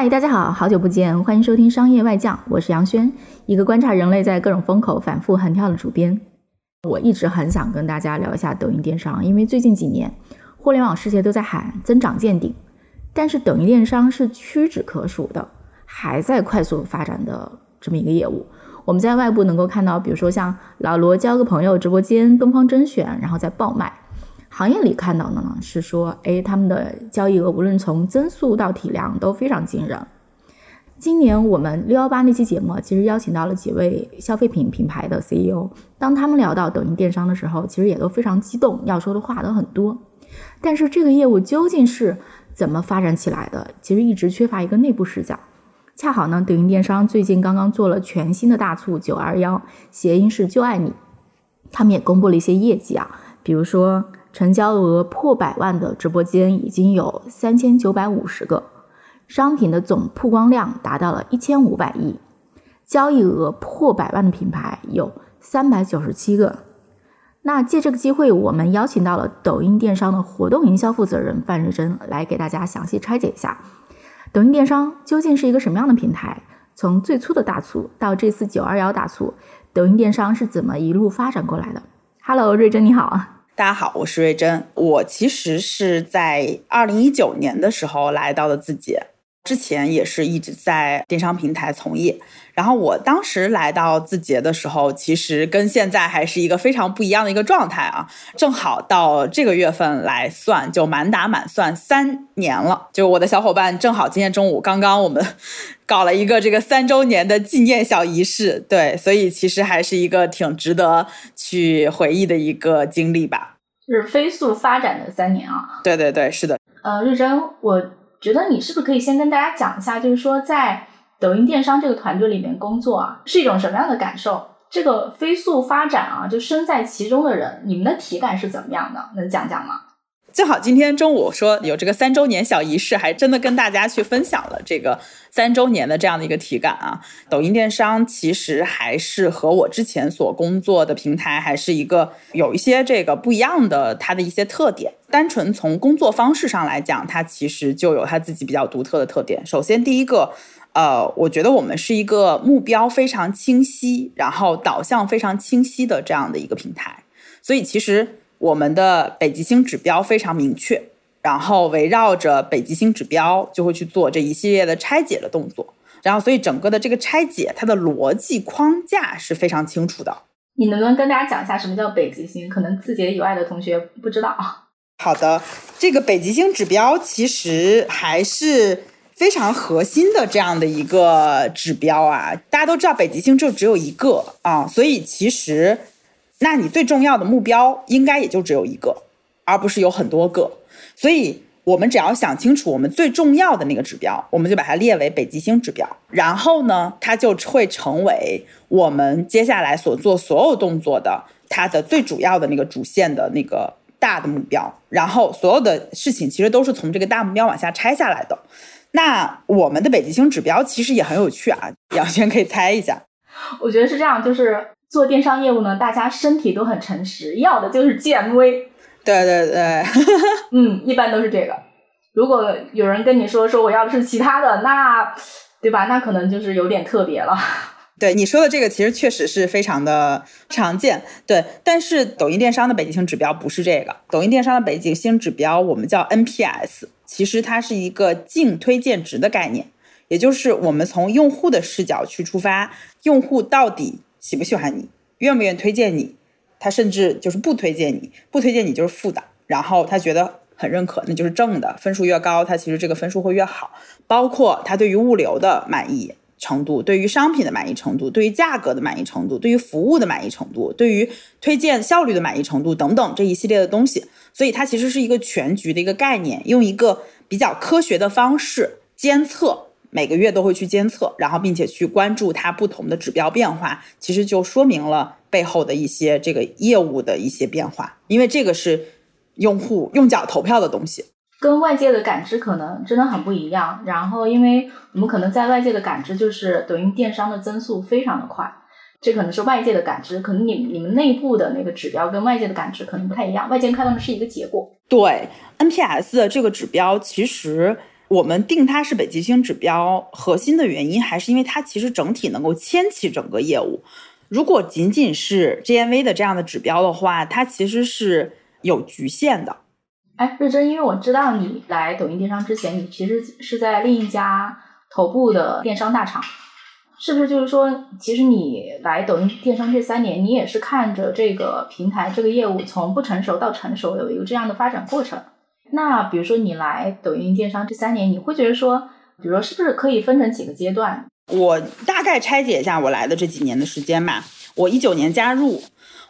嗨，大家好，好久不见，欢迎收听《商业外将》，我是杨轩，一个观察人类在各种风口反复横跳的主编。我一直很想跟大家聊一下抖音电商，因为最近几年，互联网世界都在喊增长见顶，但是抖音电商是屈指可数的，还在快速发展的这么一个业务。我们在外部能够看到，比如说像老罗交个朋友直播间、东方甄选，然后再爆卖。行业里看到的呢是说，哎，他们的交易额无论从增速到体量都非常惊人。今年我们六幺八那期节目其实邀请到了几位消费品品牌的 CEO，当他们聊到抖音电商的时候，其实也都非常激动，要说的话都很多。但是这个业务究竟是怎么发展起来的？其实一直缺乏一个内部视角。恰好呢，抖音电商最近刚刚做了全新的大促九二幺，谐音是就爱你，他们也公布了一些业绩啊，比如说。成交额破百万的直播间已经有三千九百五十个，商品的总曝光量达到了一千五百亿，交易额破百万的品牌有三百九十七个。那借这个机会，我们邀请到了抖音电商的活动营销负责人范瑞珍来给大家详细拆解一下，抖音电商究竟是一个什么样的平台？从最初的大促到这次九二幺大促，抖音电商是怎么一路发展过来的？Hello，瑞珍你好。大家好，我是瑞珍。我其实是在二零一九年的时候来到的自己，之前也是一直在电商平台从业。然后我当时来到字节的时候，其实跟现在还是一个非常不一样的一个状态啊。正好到这个月份来算，就满打满算三年了。就我的小伙伴正好今天中午刚刚我们 搞了一个这个三周年的纪念小仪式，对，所以其实还是一个挺值得去回忆的一个经历吧。是飞速发展的三年啊！对对对，是的。呃，瑞珍，我觉得你是不是可以先跟大家讲一下，就是说在。抖音电商这个团队里面工作啊，是一种什么样的感受？这个飞速发展啊，就身在其中的人，你们的体感是怎么样的？能讲讲吗？正好今天中午说有这个三周年小仪式，还真的跟大家去分享了这个三周年的这样的一个体感啊。抖音电商其实还是和我之前所工作的平台还是一个有一些这个不一样的，它的一些特点。单纯从工作方式上来讲，它其实就有它自己比较独特的特点。首先第一个。呃，我觉得我们是一个目标非常清晰，然后导向非常清晰的这样的一个平台，所以其实我们的北极星指标非常明确，然后围绕着北极星指标就会去做这一系列的拆解的动作，然后所以整个的这个拆解它的逻辑框架是非常清楚的。你能不能跟大家讲一下什么叫北极星？可能字节以外的同学不知道。好的，这个北极星指标其实还是。非常核心的这样的一个指标啊，大家都知道北极星就只有一个啊，所以其实，那你最重要的目标应该也就只有一个，而不是有很多个。所以我们只要想清楚我们最重要的那个指标，我们就把它列为北极星指标，然后呢，它就会成为我们接下来所做所有动作的它的最主要的那个主线的那个大的目标，然后所有的事情其实都是从这个大目标往下拆下来的。那我们的北极星指标其实也很有趣啊，杨轩可以猜一下。我觉得是这样，就是做电商业务呢，大家身体都很诚实，要的就是 GMV。对对对，嗯，一般都是这个。如果有人跟你说说我要的是其他的，那对吧？那可能就是有点特别了。对你说的这个，其实确实是非常的常见。对，但是抖音电商的北极星指标不是这个，抖音电商的北极星指标我们叫 NPS。其实它是一个净推荐值的概念，也就是我们从用户的视角去出发，用户到底喜不喜欢你，愿不愿意推荐你，他甚至就是不推荐你，不推荐你就是负的，然后他觉得很认可，那就是正的，分数越高，他其实这个分数会越好，包括他对于物流的满意。程度对于商品的满意程度，对于价格的满意程度，对于服务的满意程度，对于推荐效率的满意程度等等这一系列的东西，所以它其实是一个全局的一个概念，用一个比较科学的方式监测每个月都会去监测，然后并且去关注它不同的指标变化，其实就说明了背后的一些这个业务的一些变化，因为这个是用户用脚投票的东西，跟外界的感知可能真的很不一样。然后，因为我们可能在外界的感知就是抖音电商的增速非常的快，这可能是外界的感知，可能你你们内部的那个指标跟外界的感知可能不太一样，外界看到的是一个结果。对 NPS 的这个指标，其实。我们定它是北极星指标，核心的原因还是因为它其实整体能够牵起整个业务。如果仅仅是 GMV 的这样的指标的话，它其实是有局限的。哎，瑞珍，因为我知道你来抖音电商之前，你其实是在另一家头部的电商大厂，是不是？就是说，其实你来抖音电商这三年，你也是看着这个平台这个业务从不成熟到成熟，有一个这样的发展过程。那比如说你来抖音电商这三年，你会觉得说，比如说是不是可以分成几个阶段？我大概拆解一下我来的这几年的时间吧。我一九年加入，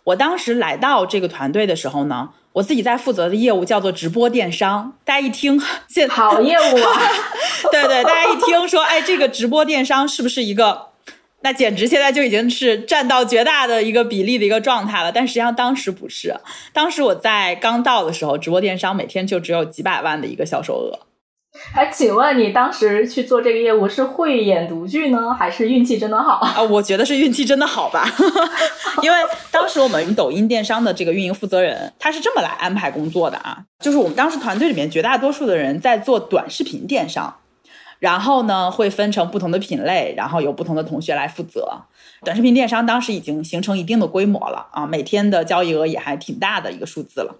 我当时来到这个团队的时候呢，我自己在负责的业务叫做直播电商。大家一听，现好业务啊，对对，大家一听说，哎，这个直播电商是不是一个？那简直现在就已经是占到绝大的一个比例的一个状态了，但实际上当时不是。当时我在刚到的时候，直播电商每天就只有几百万的一个销售额。哎，请问你当时去做这个业务是慧眼独具呢，还是运气真的好啊？我觉得是运气真的好吧，因为当时我们抖音电商的这个运营负责人他是这么来安排工作的啊，就是我们当时团队里面绝大多数的人在做短视频电商。然后呢，会分成不同的品类，然后有不同的同学来负责。短视频电商当时已经形成一定的规模了啊，每天的交易额也还挺大的一个数字了。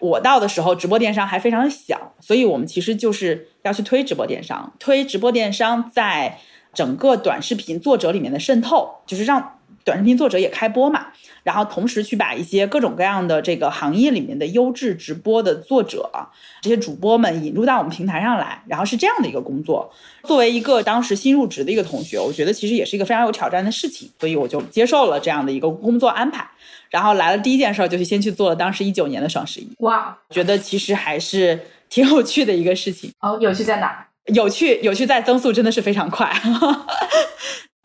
我到的时候，直播电商还非常小，所以我们其实就是要去推直播电商，推直播电商在整个短视频作者里面的渗透，就是让。短视频作者也开播嘛，然后同时去把一些各种各样的这个行业里面的优质直播的作者，这些主播们引入到我们平台上来，然后是这样的一个工作。作为一个当时新入职的一个同学，我觉得其实也是一个非常有挑战的事情，所以我就接受了这样的一个工作安排。然后来了第一件事就是先去做了当时一九年的双十一。哇，觉得其实还是挺有趣的一个事情。哦，有趣在哪？有趣，有趣在增速真的是非常快。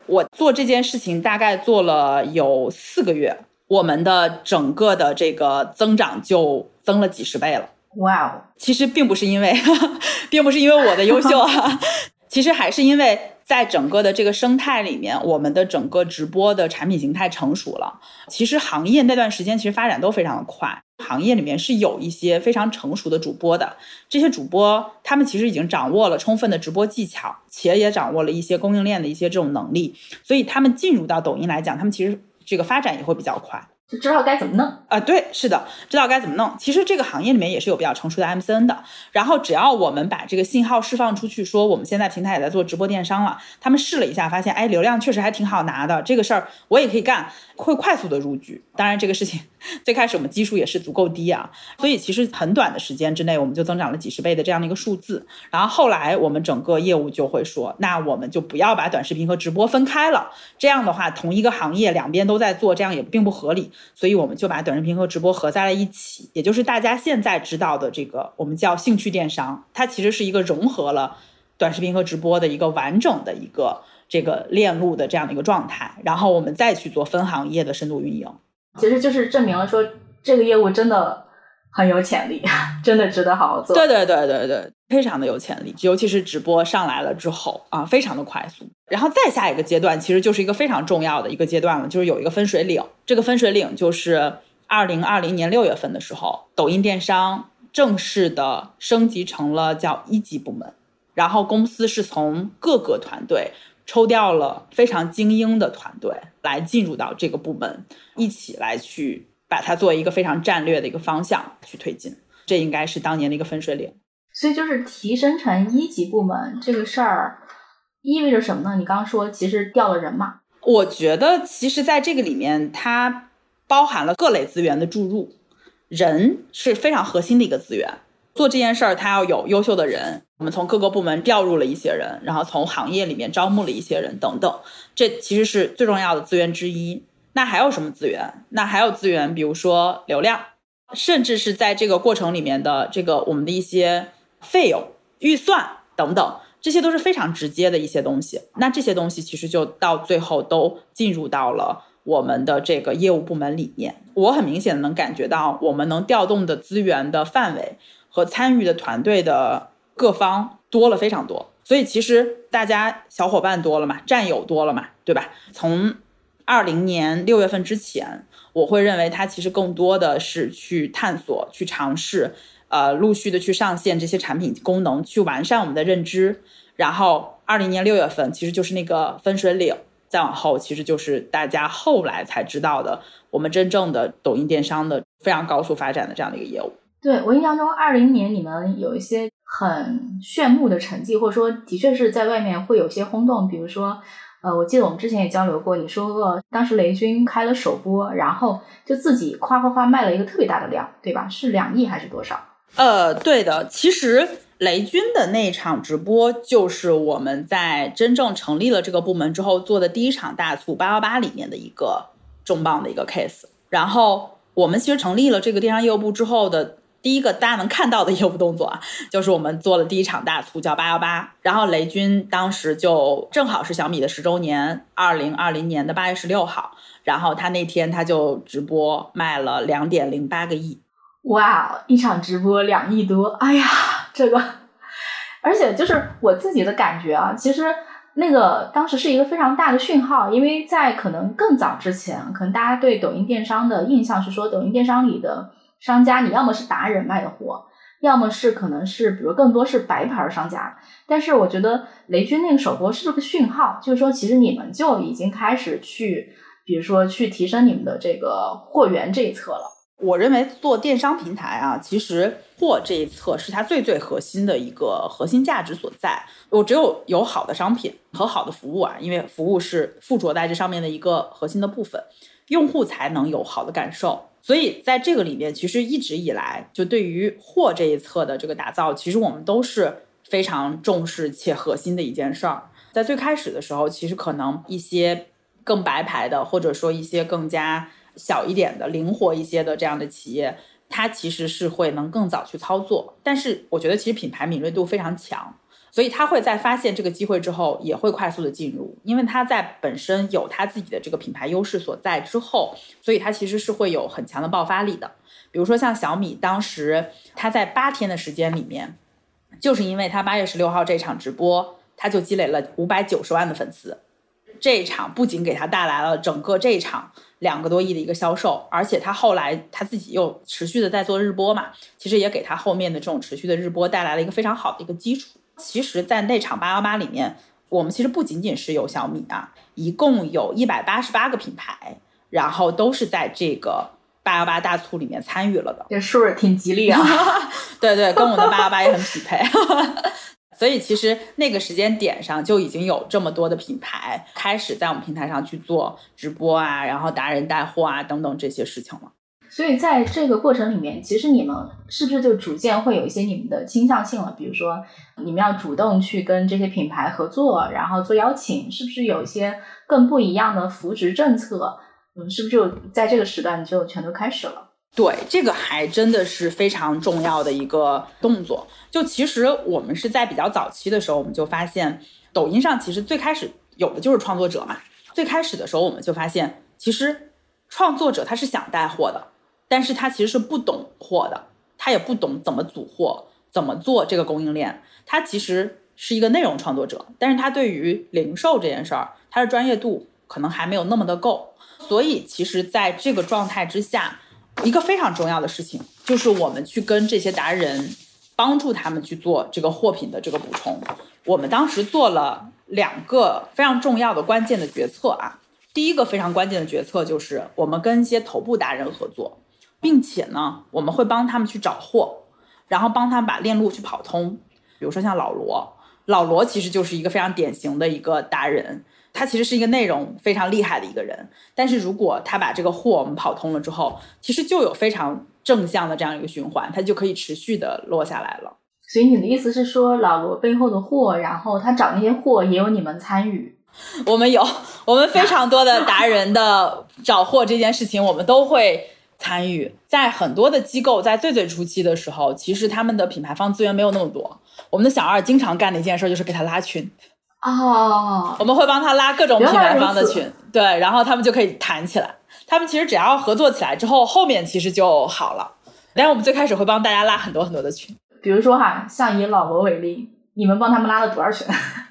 我做这件事情大概做了有四个月，我们的整个的这个增长就增了几十倍了。哇哦！其实并不是因为，并不是因为我的优秀啊，其实还是因为。在整个的这个生态里面，我们的整个直播的产品形态成熟了。其实行业那段时间其实发展都非常的快，行业里面是有一些非常成熟的主播的。这些主播他们其实已经掌握了充分的直播技巧，且也掌握了一些供应链的一些这种能力，所以他们进入到抖音来讲，他们其实这个发展也会比较快。就知道该怎么弄啊？对，是的，知道该怎么弄。其实这个行业里面也是有比较成熟的 MCN 的。然后只要我们把这个信号释放出去，说我们现在平台也在做直播电商了，他们试了一下，发现哎，流量确实还挺好拿的，这个事儿我也可以干，会快速的入局。当然，这个事情最开始我们基数也是足够低啊，所以其实很短的时间之内，我们就增长了几十倍的这样的一个数字。然后后来我们整个业务就会说，那我们就不要把短视频和直播分开了，这样的话，同一个行业两边都在做，这样也并不合理。所以我们就把短视频和直播合在了一起，也就是大家现在知道的这个我们叫兴趣电商，它其实是一个融合了短视频和直播的一个完整的一个这个链路的这样的一个状态，然后我们再去做分行业的深度运营，其实就是证明了说这个业务真的。很有潜力，真的值得好好做。对对对对对，非常的有潜力，尤其是直播上来了之后啊，非常的快速。然后再下一个阶段，其实就是一个非常重要的一个阶段了，就是有一个分水岭。这个分水岭就是二零二零年六月份的时候，抖音电商正式的升级成了叫一级部门，然后公司是从各个团队抽调了非常精英的团队来进入到这个部门，一起来去。把它作为一个非常战略的一个方向去推进，这应该是当年的一个分水岭。所以，就是提升成一级部门这个事儿意味着什么呢？你刚刚说其实调了人嘛？我觉得，其实在这个里面，它包含了各类资源的注入，人是非常核心的一个资源。做这件事儿，他要有优秀的人。我们从各个部门调入了一些人，然后从行业里面招募了一些人，等等，这其实是最重要的资源之一。那还有什么资源？那还有资源，比如说流量，甚至是在这个过程里面的这个我们的一些费用、预算等等，这些都是非常直接的一些东西。那这些东西其实就到最后都进入到了我们的这个业务部门里面。我很明显能感觉到，我们能调动的资源的范围和参与的团队的各方多了非常多。所以其实大家小伙伴多了嘛，战友多了嘛，对吧？从二零年六月份之前，我会认为它其实更多的是去探索、去尝试，呃，陆续的去上线这些产品功能，去完善我们的认知。然后二零年六月份，其实就是那个分水岭。再往后，其实就是大家后来才知道的，我们真正的抖音电商的非常高速发展的这样的一个业务。对我印象中，二零年你们有一些很炫目的成绩，或者说的确是在外面会有些轰动。比如说，呃，我记得我们之前也交流过，你说过当时雷军开了首播，然后就自己夸夸夸卖了一个特别大的量，对吧？是两亿还是多少？呃，对的，其实。雷军的那场直播，就是我们在真正成立了这个部门之后做的第一场大促八幺八里面的一个重磅的一个 case。然后我们其实成立了这个电商业务部之后的第一个大家能看到的业务动作啊，就是我们做了第一场大促叫八幺八。然后雷军当时就正好是小米的十周年，二零二零年的八月十六号，然后他那天他就直播卖了两点零八个亿。哇，一场直播两亿多，哎呀，这个，而且就是我自己的感觉啊，其实那个当时是一个非常大的讯号，因为在可能更早之前，可能大家对抖音电商的印象是说，抖音电商里的商家，你要么是达人卖的货，要么是可能是比如更多是白牌商家。但是我觉得雷军那个首播是个讯号，就是说其实你们就已经开始去，比如说去提升你们的这个货源这一侧了。我认为做电商平台啊，其实货这一侧是它最最核心的一个核心价值所在。我只有有好的商品和好的服务啊，因为服务是附着在这上面的一个核心的部分，用户才能有好的感受。所以在这个里面，其实一直以来就对于货这一侧的这个打造，其实我们都是非常重视且核心的一件事儿。在最开始的时候，其实可能一些更白牌的，或者说一些更加。小一点的、灵活一些的这样的企业，它其实是会能更早去操作。但是我觉得其实品牌敏锐度非常强，所以他会在发现这个机会之后，也会快速的进入，因为他在本身有他自己的这个品牌优势所在之后，所以他其实是会有很强的爆发力的。比如说像小米，当时他在八天的时间里面，就是因为他八月十六号这场直播，他就积累了五百九十万的粉丝。这一场不仅给他带来了整个这一场两个多亿的一个销售，而且他后来他自己又持续的在做日播嘛，其实也给他后面的这种持续的日播带来了一个非常好的一个基础。其实，在那场八幺八里面，我们其实不仅仅是有小米啊，一共有一百八十八个品牌，然后都是在这个八幺八大促里面参与了的。这数儿挺吉利啊！对对，跟我的八幺八也很匹配。所以其实那个时间点上就已经有这么多的品牌开始在我们平台上去做直播啊，然后达人带货啊等等这些事情了。所以在这个过程里面，其实你们是不是就逐渐会有一些你们的倾向性了？比如说你们要主动去跟这些品牌合作，然后做邀请，是不是有一些更不一样的扶植政策？嗯，是不是就在这个时段就全都开始了？对，这个还真的是非常重要的一个动作。就其实我们是在比较早期的时候，我们就发现抖音上其实最开始有的就是创作者嘛。最开始的时候，我们就发现，其实创作者他是想带货的，但是他其实是不懂货的，他也不懂怎么组货，怎么做这个供应链。他其实是一个内容创作者，但是他对于零售这件事儿，他的专业度可能还没有那么的够。所以，其实在这个状态之下。一个非常重要的事情，就是我们去跟这些达人，帮助他们去做这个货品的这个补充。我们当时做了两个非常重要的关键的决策啊。第一个非常关键的决策就是，我们跟一些头部达人合作，并且呢，我们会帮他们去找货，然后帮他们把链路去跑通。比如说像老罗，老罗其实就是一个非常典型的一个达人。他其实是一个内容非常厉害的一个人，但是如果他把这个货我们跑通了之后，其实就有非常正向的这样一个循环，他就可以持续的落下来了。所以你的意思是说，老罗背后的货，然后他找那些货也有你们参与？我们有，我们非常多的达人的找货这件事情，我们都会。参与。在很多的机构在最最初期的时候，其实他们的品牌方资源没有那么多。我们的小二经常干的一件事就是给他拉群。哦，我们会帮他拉各种品牌方的群，对，然后他们就可以谈起来。他们其实只要合作起来之后，后面其实就好了。但我们最开始会帮大家拉很多很多的群，比如说哈，像以老罗为例，你们帮他们拉了多少群？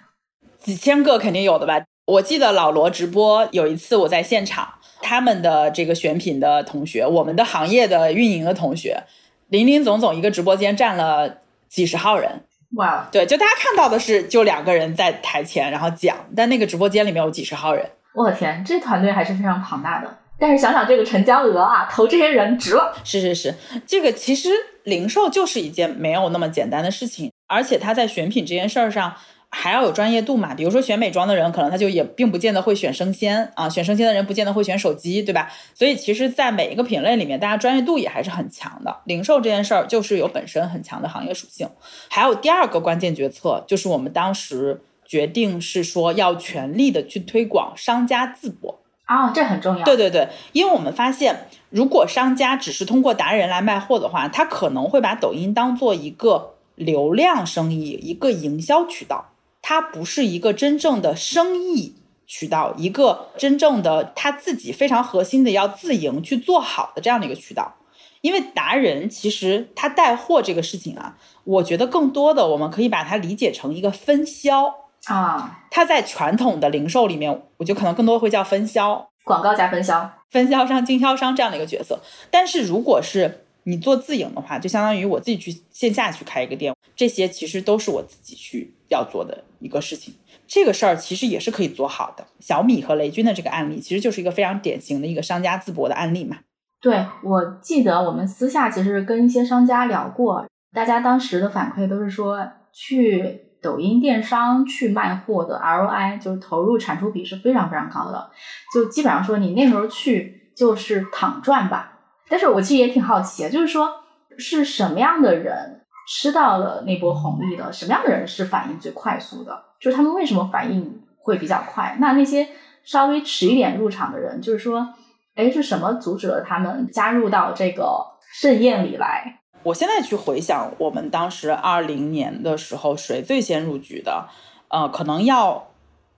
几千个肯定有的吧。我记得老罗直播有一次我在现场，他们的这个选品的同学，我们的行业的运营的同学，林林总总一个直播间占了几十号人。哇，对，就大家看到的是就两个人在台前然后讲，但那个直播间里面有几十号人。我的天，这团队还是非常庞大的。但是想想这个成交额啊，投这些人值了。是是是，这个其实零售就是一件没有那么简单的事情，而且他在选品这件事儿上。还要有专业度嘛？比如说选美妆的人，可能他就也并不见得会选生鲜啊，选生鲜的人不见得会选手机，对吧？所以其实，在每一个品类里面，大家专业度也还是很强的。零售这件事儿就是有本身很强的行业属性。还有第二个关键决策，就是我们当时决定是说要全力的去推广商家自播啊，这很重要。对对对，因为我们发现，如果商家只是通过达人来卖货的话，他可能会把抖音当做一个流量生意，一个营销渠道。它不是一个真正的生意渠道，一个真正的他自己非常核心的要自营去做好的这样的一个渠道。因为达人其实他带货这个事情啊，我觉得更多的我们可以把它理解成一个分销啊。它在传统的零售里面，我觉得可能更多会叫分销，广告加分销，分销商、经销商这样的一个角色。但是如果是你做自营的话，就相当于我自己去线下去开一个店，这些其实都是我自己去要做的一个事情。这个事儿其实也是可以做好的。小米和雷军的这个案例，其实就是一个非常典型的一个商家自博的案例嘛。对，我记得我们私下其实跟一些商家聊过，大家当时的反馈都是说，去抖音电商去卖货的 ROI 就是投入产出比是非常非常高的，就基本上说你那时候去就是躺赚吧。但是我其实也挺好奇，就是说是什么样的人吃到了那波红利的？什么样的人是反应最快速的？就是他们为什么反应会比较快？那那些稍微迟一点入场的人，就是说，哎，是什么阻止了他们加入到这个盛宴里来？我现在去回想，我们当时二零年的时候，谁最先入局的？呃，可能要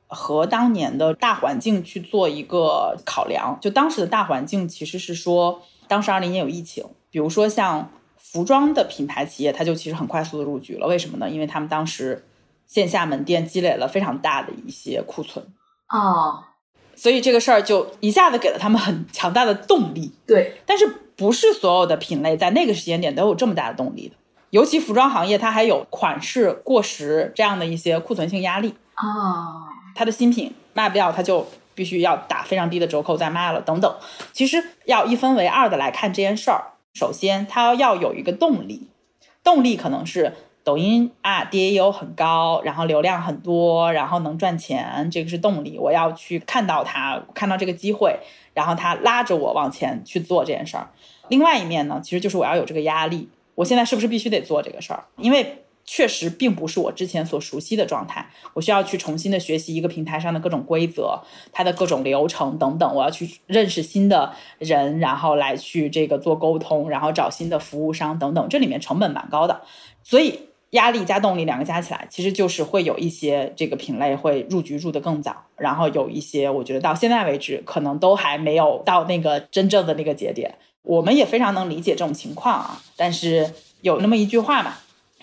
和当年的大环境去做一个考量。就当时的大环境其实是说。当时二零年有疫情，比如说像服装的品牌企业，它就其实很快速的入局了。为什么呢？因为他们当时线下门店积累了非常大的一些库存哦，所以这个事儿就一下子给了他们很强大的动力。对，但是不是所有的品类在那个时间点都有这么大的动力的？尤其服装行业，它还有款式过时这样的一些库存性压力啊，它的新品卖不掉，它就。必须要打非常低的折扣再卖了，等等。其实要一分为二的来看这件事儿。首先，他要有一个动力，动力可能是抖音啊，DAU 很高，然后流量很多，然后能赚钱，这个是动力。我要去看到它，看到这个机会，然后它拉着我往前去做这件事儿。另外一面呢，其实就是我要有这个压力，我现在是不是必须得做这个事儿？因为确实并不是我之前所熟悉的状态，我需要去重新的学习一个平台上的各种规则，它的各种流程等等，我要去认识新的人，然后来去这个做沟通，然后找新的服务商等等，这里面成本蛮高的，所以压力加动力两个加起来，其实就是会有一些这个品类会入局入的更早，然后有一些我觉得到现在为止可能都还没有到那个真正的那个节点，我们也非常能理解这种情况啊，但是有那么一句话嘛。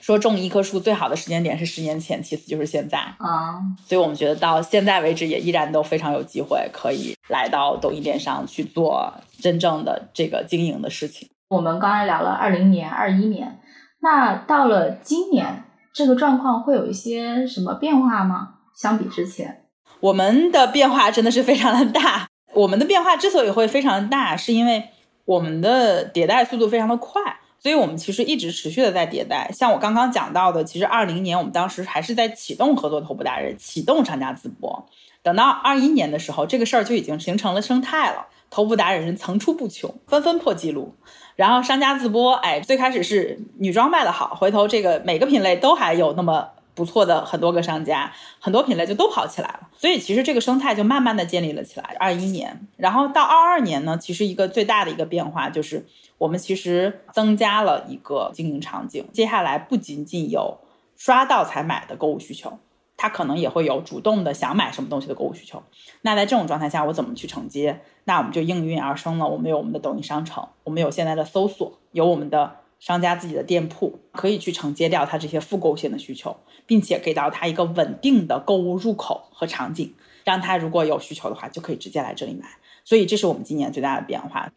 说种一棵树最好的时间点是十年前，其次就是现在啊，所以我们觉得到现在为止也依然都非常有机会可以来到抖音电商去做真正的这个经营的事情。我们刚才聊了二零年、二一年，那到了今年，这个状况会有一些什么变化吗？相比之前，我们的变化真的是非常的大。我们的变化之所以会非常大，是因为我们的迭代速度非常的快。所以我们其实一直持续的在迭代，像我刚刚讲到的，其实二零年我们当时还是在启动合作头部达人，启动商家自播。等到二一年的时候，这个事儿就已经形成了生态了，头部达人层出不穷，纷纷破纪录。然后商家自播，哎，最开始是女装卖的好，回头这个每个品类都还有那么不错的很多个商家，很多品类就都跑起来了。所以其实这个生态就慢慢的建立了起来。二一年，然后到二二年呢，其实一个最大的一个变化就是我们其实增加了一个经营场景。接下来不仅仅有刷到才买的购物需求。他可能也会有主动的想买什么东西的购物需求，那在这种状态下，我怎么去承接？那我们就应运而生了。我们有我们的抖音商城，我们有现在的搜索，有我们的商家自己的店铺，可以去承接掉他这些复购性的需求，并且给到他一个稳定的购物入口和场景，让他如果有需求的话，就可以直接来这里买。所以这是我们今年最大的变化。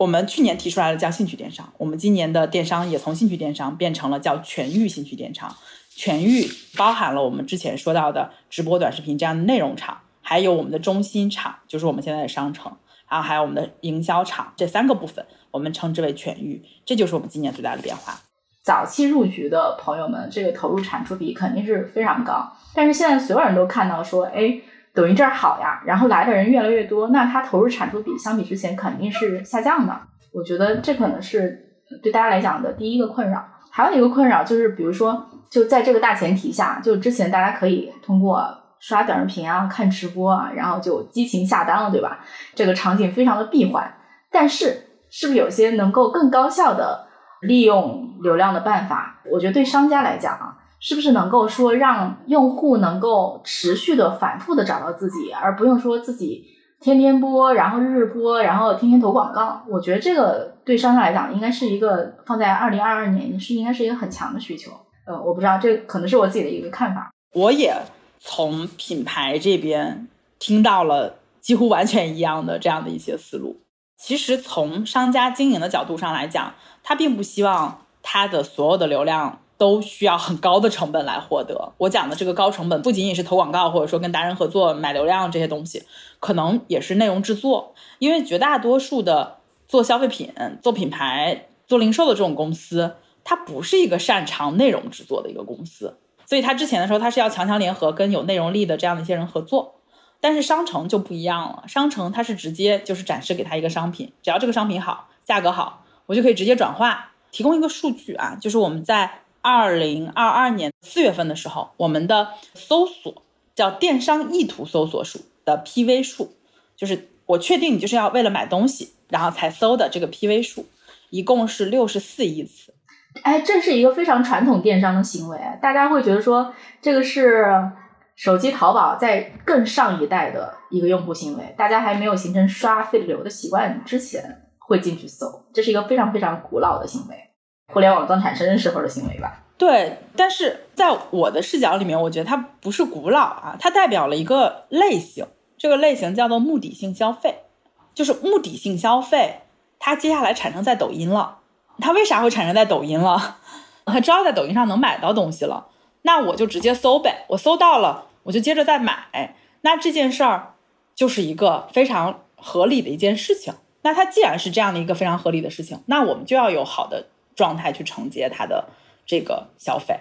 我们去年提出来了叫兴趣电商，我们今年的电商也从兴趣电商变成了叫全域兴趣电商。全域包含了我们之前说到的直播、短视频这样的内容场，还有我们的中心场，就是我们现在的商城，然后还有我们的营销场，这三个部分我们称之为全域，这就是我们今年最大的变化。早期入局的朋友们，这个投入产出比肯定是非常高，但是现在所有人都看到说，哎，抖音这儿好呀，然后来的人越来越多，那它投入产出比相比之前肯定是下降的。我觉得这可能是对大家来讲的第一个困扰。还有一个困扰就是，比如说，就在这个大前提下，就之前大家可以通过刷短视频啊、看直播啊，然后就激情下单了，对吧？这个场景非常的闭环。但是，是不是有些能够更高效的利用流量的办法？我觉得对商家来讲啊，是不是能够说让用户能够持续的、反复的找到自己，而不用说自己。天天播，然后日日播，然后天天投广告，我觉得这个对商家来讲，应该是一个放在二零二二年是应该是一个很强的需求。呃，我不知道，这可能是我自己的一个看法。我也从品牌这边听到了几乎完全一样的这样的一些思路。其实从商家经营的角度上来讲，他并不希望他的所有的流量。都需要很高的成本来获得。我讲的这个高成本，不仅仅是投广告，或者说跟达人合作买流量这些东西，可能也是内容制作。因为绝大多数的做消费品、做品牌、做零售的这种公司，它不是一个擅长内容制作的一个公司，所以它之前的时候，它是要强强联合，跟有内容力的这样的一些人合作。但是商城就不一样了，商城它是直接就是展示给他一个商品，只要这个商品好，价格好，我就可以直接转化。提供一个数据啊，就是我们在。二零二二年四月份的时候，我们的搜索叫电商意图搜索数的 PV 数，就是我确定你就是要为了买东西，然后才搜的这个 PV 数，一共是六十四亿次。哎，这是一个非常传统电商的行为，大家会觉得说这个是手机淘宝在更上一代的一个用户行为，大家还没有形成刷费流的习惯之前会进去搜，这是一个非常非常古老的行为。互联网刚产生时候的行为吧，对。但是在我的视角里面，我觉得它不是古老啊，它代表了一个类型，这个类型叫做目的性消费，就是目的性消费，它接下来产生在抖音了。它为啥会产生在抖音了？它知道在抖音上能买到东西了，那我就直接搜呗，我搜到了，我就接着再买。那这件事儿就是一个非常合理的一件事情。那它既然是这样的一个非常合理的事情，那我们就要有好的。状态去承接他的这个消费，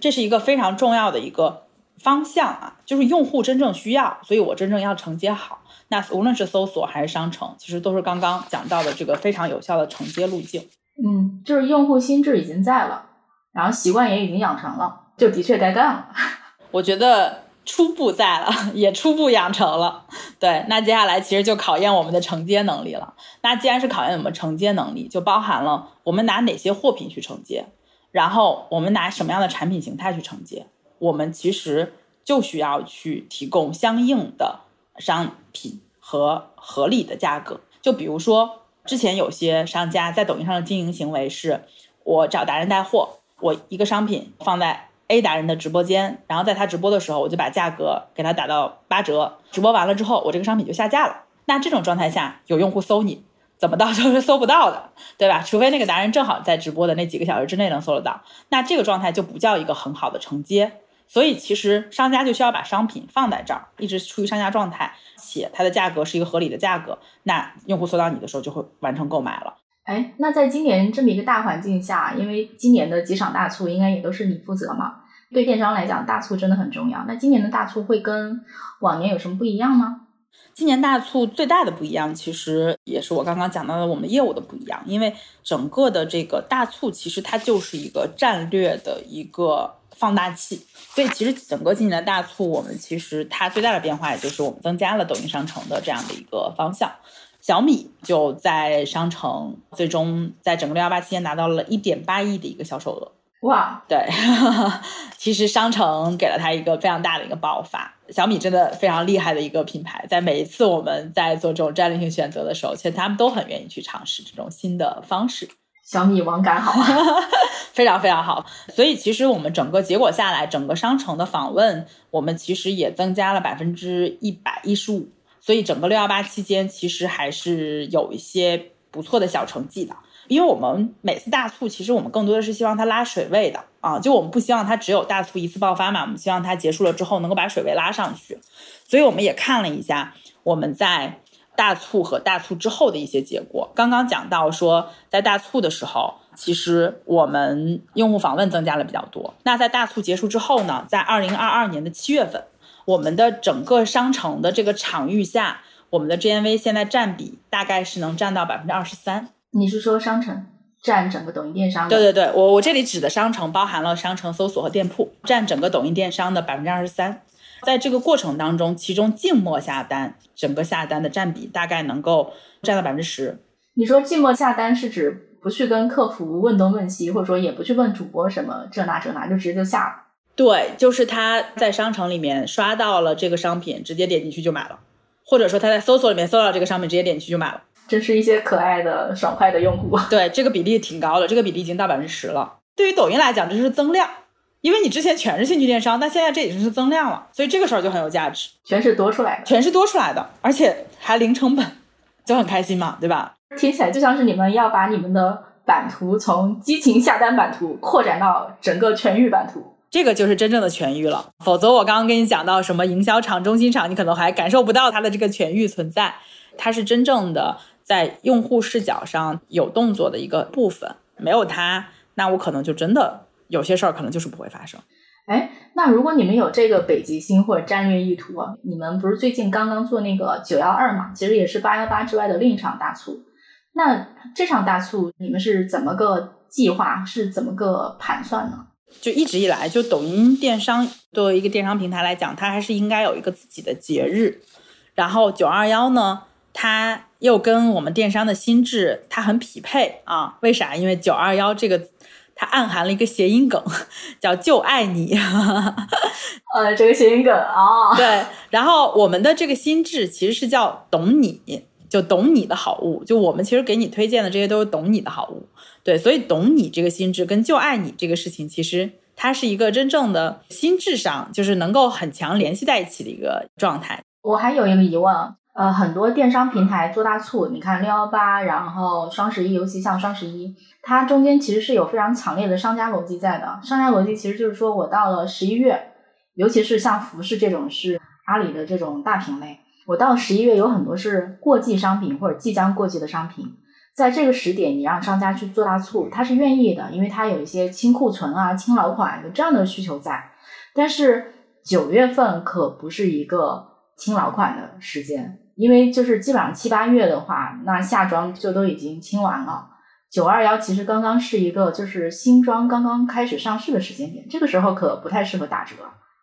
这是一个非常重要的一个方向啊，就是用户真正需要，所以我真正要承接好。那无论是搜索还是商城，其实都是刚刚讲到的这个非常有效的承接路径。嗯，就是用户心智已经在了，然后习惯也已经养成了，就的确该干了。我觉得。初步在了，也初步养成了。对，那接下来其实就考验我们的承接能力了。那既然是考验我们承接能力，就包含了我们拿哪些货品去承接，然后我们拿什么样的产品形态去承接。我们其实就需要去提供相应的商品和合理的价格。就比如说，之前有些商家在抖音上的经营行为是，我找达人带货，我一个商品放在。A 达人的直播间，然后在他直播的时候，我就把价格给他打到八折。直播完了之后，我这个商品就下架了。那这种状态下，有用户搜你，怎么到都是搜不到的，对吧？除非那个达人正好在直播的那几个小时之内能搜得到。那这个状态就不叫一个很好的承接。所以其实商家就需要把商品放在这儿，一直处于上架状态，且它的价格是一个合理的价格。那用户搜到你的时候，就会完成购买了。哎，那在今年这么一个大环境下，因为今年的几场大促应该也都是你负责嘛？对电商来讲，大促真的很重要。那今年的大促会跟往年有什么不一样吗？今年大促最大的不一样，其实也是我刚刚讲到的我们业务的不一样。因为整个的这个大促，其实它就是一个战略的一个放大器。所以其实整个今年的大促，我们其实它最大的变化，也就是我们增加了抖音商城的这样的一个方向。小米就在商城最终在整个六幺八期间拿到了一点八亿的一个销售额。哇，对，其实商城给了它一个非常大的一个爆发。小米真的非常厉害的一个品牌，在每一次我们在做这种战略性选择的时候，其实他们都很愿意去尝试这种新的方式。小米网感好，非常非常好。所以其实我们整个结果下来，整个商城的访问，我们其实也增加了百分之一百一十五。所以整个六幺八期间，其实还是有一些不错的小成绩的。因为我们每次大促，其实我们更多的是希望它拉水位的啊，就我们不希望它只有大促一次爆发嘛，我们希望它结束了之后能够把水位拉上去。所以我们也看了一下我们在大促和大促之后的一些结果。刚刚讲到说，在大促的时候，其实我们用户访问增加了比较多。那在大促结束之后呢，在二零二二年的七月份。我们的整个商城的这个场域下，我们的 GMV 现在占比大概是能占到百分之二十三。你是说商城占整个抖音电商？对对对，我我这里指的商城包含了商城搜索和店铺，占整个抖音电商的百分之二十三。在这个过程当中，其中静默下单整个下单的占比大概能够占到百分之十。你说静默下单是指不去跟客服问东问西，或者说也不去问主播什么这那这那，就直接就下了？对，就是他在商城里面刷到了这个商品，直接点进去就买了，或者说他在搜索里面搜到这个商品，直接点进去就买了。这是一些可爱的、爽快的用户。对，这个比例挺高的，这个比例已经到百分之十了。对于抖音来讲，这是增量，因为你之前全是兴趣电商，但现在这已经是增量了，所以这个时候就很有价值。全是多出来的，全是多出来的，而且还零成本，就很开心嘛，对吧？听起来就像是你们要把你们的版图从激情下单版图扩展到整个全域版图。这个就是真正的痊愈了，否则我刚刚跟你讲到什么营销场、中心场，你可能还感受不到它的这个痊愈存在。它是真正的在用户视角上有动作的一个部分，没有它，那我可能就真的有些事儿可能就是不会发生。哎，那如果你们有这个北极星或者战略意图，你们不是最近刚刚做那个九幺二嘛？其实也是八幺八之外的另一场大促。那这场大促你们是怎么个计划？是怎么个盘算呢？就一直以来，就抖音电商作为一个电商平台来讲，它还是应该有一个自己的节日。然后九二幺呢，它又跟我们电商的心智它很匹配啊。为啥？因为九二幺这个它暗含了一个谐音梗，叫就爱你。呃，这个谐音梗啊。对。然后我们的这个心智其实是叫懂你，就懂你的好物。就我们其实给你推荐的这些都是懂你的好物。对，所以懂你这个心智跟就爱你这个事情，其实它是一个真正的心智上就是能够很强联系在一起的一个状态。我还有一个疑问，呃，很多电商平台做大促，你看六幺八，然后双十一，尤其像双十一，它中间其实是有非常强烈的商家逻辑在的。商家逻辑其实就是说我到了十一月，尤其是像服饰这种是阿里的这种大品类，我到十一月有很多是过季商品或者即将过季的商品。在这个时点，你让商家去做大促，他是愿意的，因为他有一些清库存啊、清老款有这样的需求在。但是九月份可不是一个清老款的时间，因为就是基本上七八月的话，那夏装就都已经清完了。九二幺其实刚刚是一个就是新装刚刚开始上市的时间点，这个时候可不太适合打折。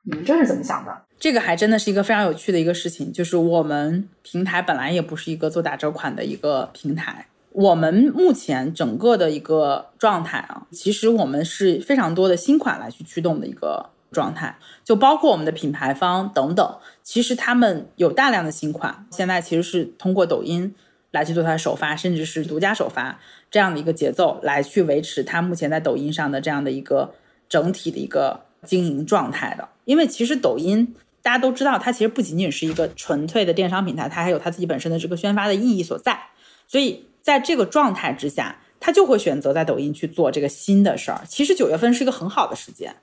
你们这是怎么想的？这个还真的是一个非常有趣的一个事情，就是我们平台本来也不是一个做打折款的一个平台。我们目前整个的一个状态啊，其实我们是非常多的新款来去驱动的一个状态，就包括我们的品牌方等等，其实他们有大量的新款，现在其实是通过抖音来去做它首发，甚至是独家首发这样的一个节奏来去维持它目前在抖音上的这样的一个整体的一个经营状态的。因为其实抖音大家都知道，它其实不仅仅是一个纯粹的电商平台，它还有它自己本身的这个宣发的意义所在，所以。在这个状态之下，他就会选择在抖音去做这个新的事儿。其实九月份是一个很好的时间，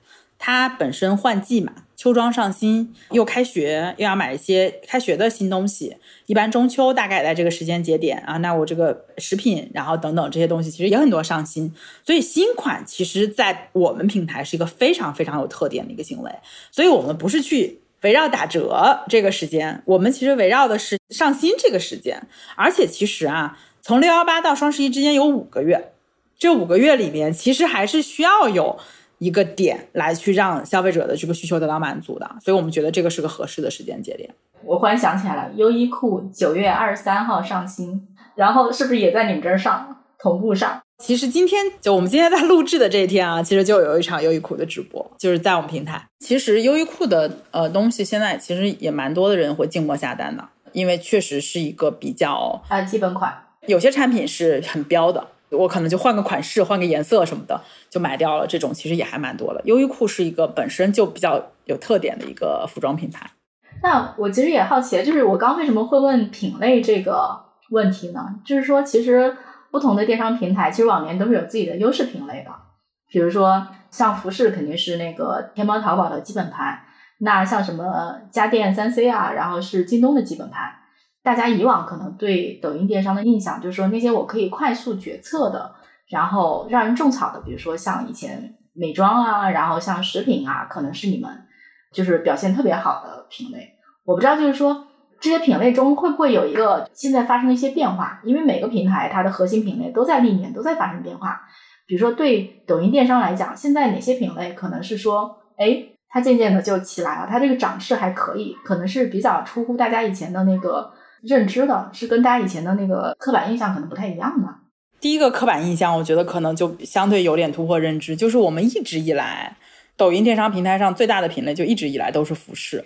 它本身换季嘛，秋装上新，又开学，又要买一些开学的新东西。一般中秋大概在这个时间节点啊，那我这个食品，然后等等这些东西，其实也很多上新。所以新款其实，在我们平台是一个非常非常有特点的一个行为。所以我们不是去围绕打折这个时间，我们其实围绕的是上新这个时间。而且其实啊。从六幺八到双十一之间有五个月，这五个月里面其实还是需要有一个点来去让消费者的这个需求得到满足的，所以我们觉得这个是个合适的时间节点。我忽然想起来了，优衣库九月二十三号上新，然后是不是也在你们这儿上同步上？其实今天就我们今天在录制的这一天啊，其实就有一场优衣库的直播，就是在我们平台。其实优衣库的呃东西现在其实也蛮多的人会静默下单的，因为确实是一个比较啊基本款，有些产品是很标的，我可能就换个款式、换个颜色什么的就买掉了，这种其实也还蛮多的。优衣库是一个本身就比较有特点的一个服装品牌。那我其实也好奇，就是我刚为什么会问品类这个问题呢？就是说其实。不同的电商平台其实往年都是有自己的优势品类的，比如说像服饰肯定是那个天猫淘宝的基本盘，那像什么家电三 C 啊，然后是京东的基本盘。大家以往可能对抖音电商的印象就是说那些我可以快速决策的，然后让人种草的，比如说像以前美妆啊，然后像食品啊，可能是你们就是表现特别好的品类。我不知道就是说。这些品类中会不会有一个现在发生的一些变化？因为每个平台它的核心品类都在历年都在发生变化。比如说对抖音电商来讲，现在哪些品类可能是说，哎，它渐渐的就起来了，它这个涨势还可以，可能是比较出乎大家以前的那个认知的，是跟大家以前的那个刻板印象可能不太一样的。第一个刻板印象，我觉得可能就相对有点突破认知，就是我们一直以来抖音电商平台上最大的品类就一直以来都是服饰。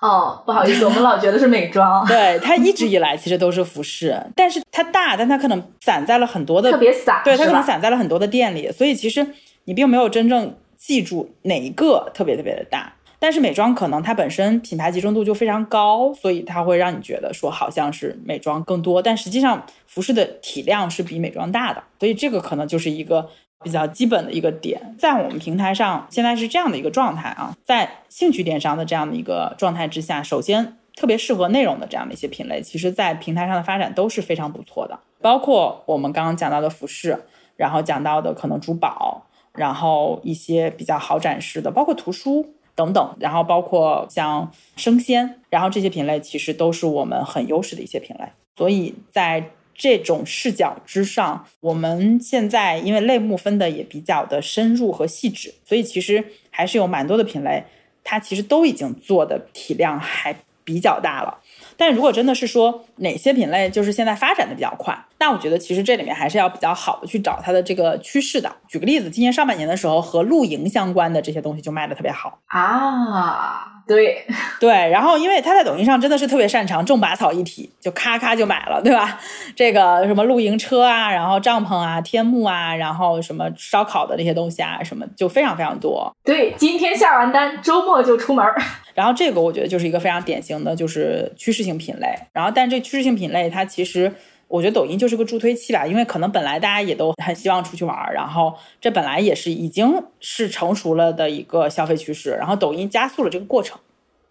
哦，不好意思，我们老觉得是美妆。对，它一直以来其实都是服饰，但是它大，但它可能散在了很多的特别散，对，它可能散在了很多的店里，所以其实你并没有真正记住哪一个特别特别的大。但是美妆可能它本身品牌集中度就非常高，所以它会让你觉得说好像是美妆更多，但实际上服饰的体量是比美妆大的，所以这个可能就是一个。比较基本的一个点，在我们平台上现在是这样的一个状态啊，在兴趣电商的这样的一个状态之下，首先特别适合内容的这样的一些品类，其实在平台上的发展都是非常不错的，包括我们刚刚讲到的服饰，然后讲到的可能珠宝，然后一些比较好展示的，包括图书。等等，然后包括像生鲜，然后这些品类其实都是我们很优势的一些品类，所以在。这种视角之上，我们现在因为类目分的也比较的深入和细致，所以其实还是有蛮多的品类，它其实都已经做的体量还比较大了。但如果真的是说哪些品类就是现在发展的比较快，那我觉得其实这里面还是要比较好的去找它的这个趋势的。举个例子，今年上半年的时候和露营相关的这些东西就卖的特别好啊。对 对，然后因为他在抖音上真的是特别擅长种拔草一体，就咔咔就买了，对吧？这个什么露营车啊，然后帐篷啊、天幕啊，然后什么烧烤的那些东西啊，什么就非常非常多。对，今天下完单，周末就出门。然后这个我觉得就是一个非常典型的，就是趋势性品类。然后，但这趋势性品类它其实，我觉得抖音就是个助推器吧，因为可能本来大家也都很希望出去玩儿，然后这本来也是已经是成熟了的一个消费趋势，然后抖音加速了这个过程。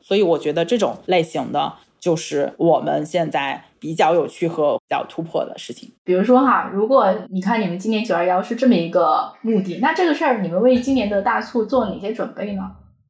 所以我觉得这种类型的就是我们现在比较有趣和比较突破的事情。比如说哈，如果你看你们今年九二幺是这么一个目的，那这个事儿你们为今年的大促做哪些准备呢？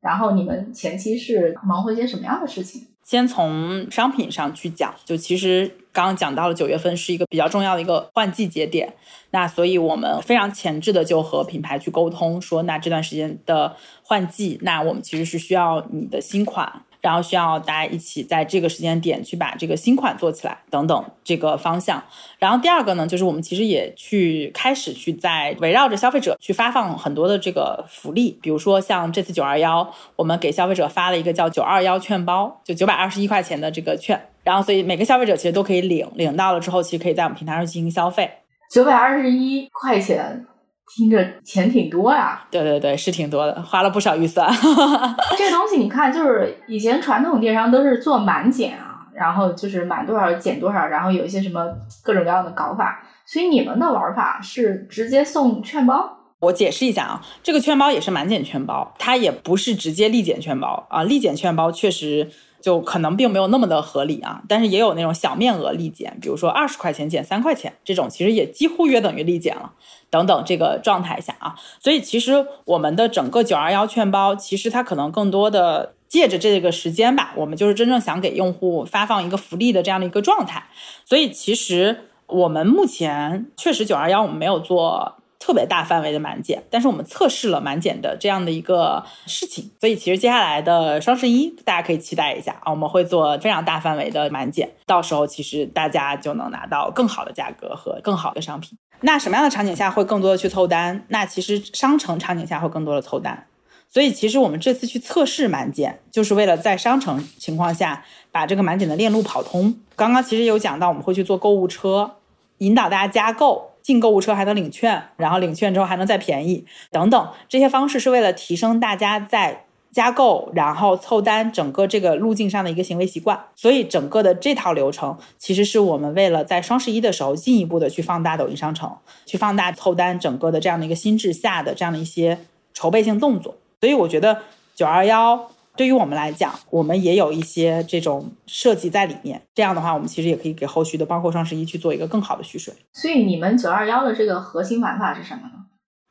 然后你们前期是忙活一些什么样的事情？先从商品上去讲，就其实刚刚讲到了九月份是一个比较重要的一个换季节点，那所以我们非常前置的就和品牌去沟通，说那这段时间的换季，那我们其实是需要你的新款。然后需要大家一起在这个时间点去把这个新款做起来，等等这个方向。然后第二个呢，就是我们其实也去开始去在围绕着消费者去发放很多的这个福利，比如说像这次九二幺，我们给消费者发了一个叫九二幺券包，就九百二十一块钱的这个券。然后所以每个消费者其实都可以领，领到了之后，其实可以在我们平台上进行消费。九百二十一块钱。听着钱挺多呀，对对对，是挺多的，花了不少预算。这东西你看，就是以前传统电商都是做满减啊，然后就是满多少减多少，然后有一些什么各种各样的搞法。所以你们的玩法是直接送券包？我解释一下啊，这个券包也是满减券包，它也不是直接立减券包啊。立减券包确实。就可能并没有那么的合理啊，但是也有那种小面额立减，比如说二十块钱减三块钱这种，其实也几乎约等于立减了。等等这个状态下啊，所以其实我们的整个九二幺券包，其实它可能更多的借着这个时间吧，我们就是真正想给用户发放一个福利的这样的一个状态。所以其实我们目前确实九二幺我们没有做。特别大范围的满减，但是我们测试了满减的这样的一个事情，所以其实接下来的双十一大家可以期待一下啊，我们会做非常大范围的满减，到时候其实大家就能拿到更好的价格和更好的商品。那什么样的场景下会更多的去凑单？那其实商城场景下会更多的凑单。所以其实我们这次去测试满减，就是为了在商城情况下把这个满减的链路跑通。刚刚其实有讲到，我们会去做购物车，引导大家加购，进购物车还能领券，然后领券之后还能再便宜等等。这些方式是为了提升大家在加购然后凑单整个这个路径上的一个行为习惯。所以整个的这套流程，其实是我们为了在双十一的时候进一步的去放大抖音商城，去放大凑单整个的这样的一个心智下的这样的一些筹备性动作。所以我觉得九二幺对于我们来讲，我们也有一些这种设计在里面。这样的话，我们其实也可以给后续的包括双十一去做一个更好的蓄水。所以你们九二幺的这个核心玩法是什么呢？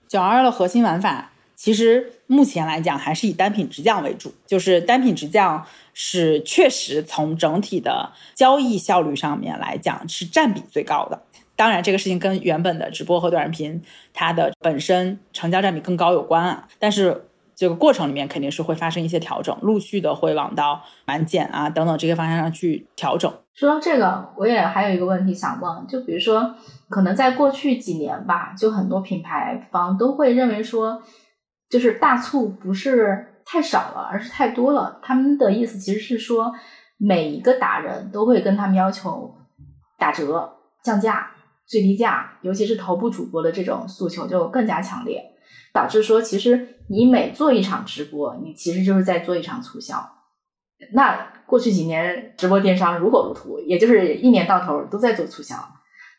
九二幺的核心玩法，其实目前来讲还是以单品直降为主，就是单品直降是确实从整体的交易效率上面来讲是占比最高的。当然，这个事情跟原本的直播和短视频它的本身成交占比更高有关啊，但是。这个过程里面肯定是会发生一些调整，陆续的会往到满减啊等等这些方向上去调整。说到这个，我也还有一个问题想问，就比如说，可能在过去几年吧，就很多品牌方都会认为说，就是大促不是太少了，而是太多了。他们的意思其实是说，每一个达人都会跟他们要求打折、降价、最低价，尤其是头部主播的这种诉求就更加强烈。导致说，其实你每做一场直播，你其实就是在做一场促销。那过去几年直播电商如火如荼，也就是一年到头都在做促销。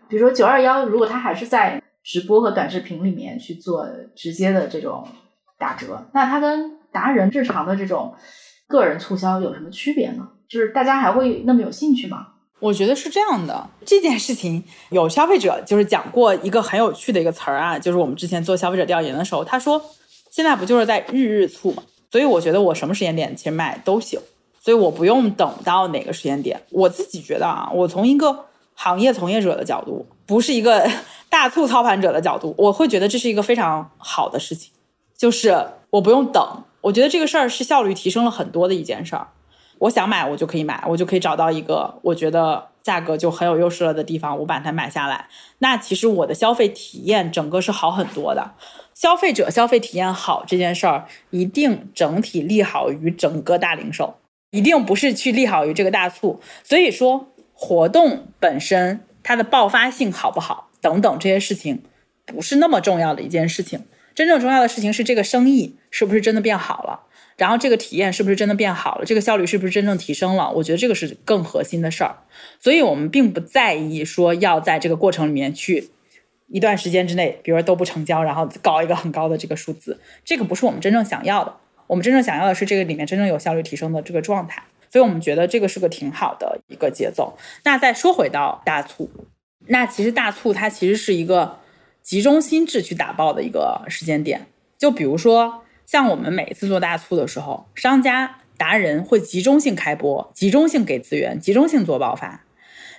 比如说九二幺，如果他还是在直播和短视频里面去做直接的这种打折，那它跟达人日常的这种个人促销有什么区别呢？就是大家还会那么有兴趣吗？我觉得是这样的，这件事情有消费者就是讲过一个很有趣的一个词儿啊，就是我们之前做消费者调研的时候，他说现在不就是在日日促嘛，所以我觉得我什么时间点其实卖都行，所以我不用等到哪个时间点。我自己觉得啊，我从一个行业从业者的角度，不是一个 大促操盘者的角度，我会觉得这是一个非常好的事情，就是我不用等，我觉得这个事儿是效率提升了很多的一件事儿。我想买，我就可以买，我就可以找到一个我觉得价格就很有优势了的地方，我把它买下来。那其实我的消费体验整个是好很多的。消费者消费体验好这件事儿，一定整体利好于整个大零售，一定不是去利好于这个大促。所以说，活动本身它的爆发性好不好等等这些事情，不是那么重要的一件事情。真正重要的事情是这个生意是不是真的变好了。然后这个体验是不是真的变好了？这个效率是不是真正提升了？我觉得这个是更核心的事儿。所以我们并不在意说要在这个过程里面去一段时间之内，比如说都不成交，然后搞一个很高的这个数字，这个不是我们真正想要的。我们真正想要的是这个里面真正有效率提升的这个状态。所以我们觉得这个是个挺好的一个节奏。那再说回到大促，那其实大促它其实是一个集中心智去打爆的一个时间点。就比如说。像我们每次做大促的时候，商家达人会集中性开播，集中性给资源，集中性做爆发。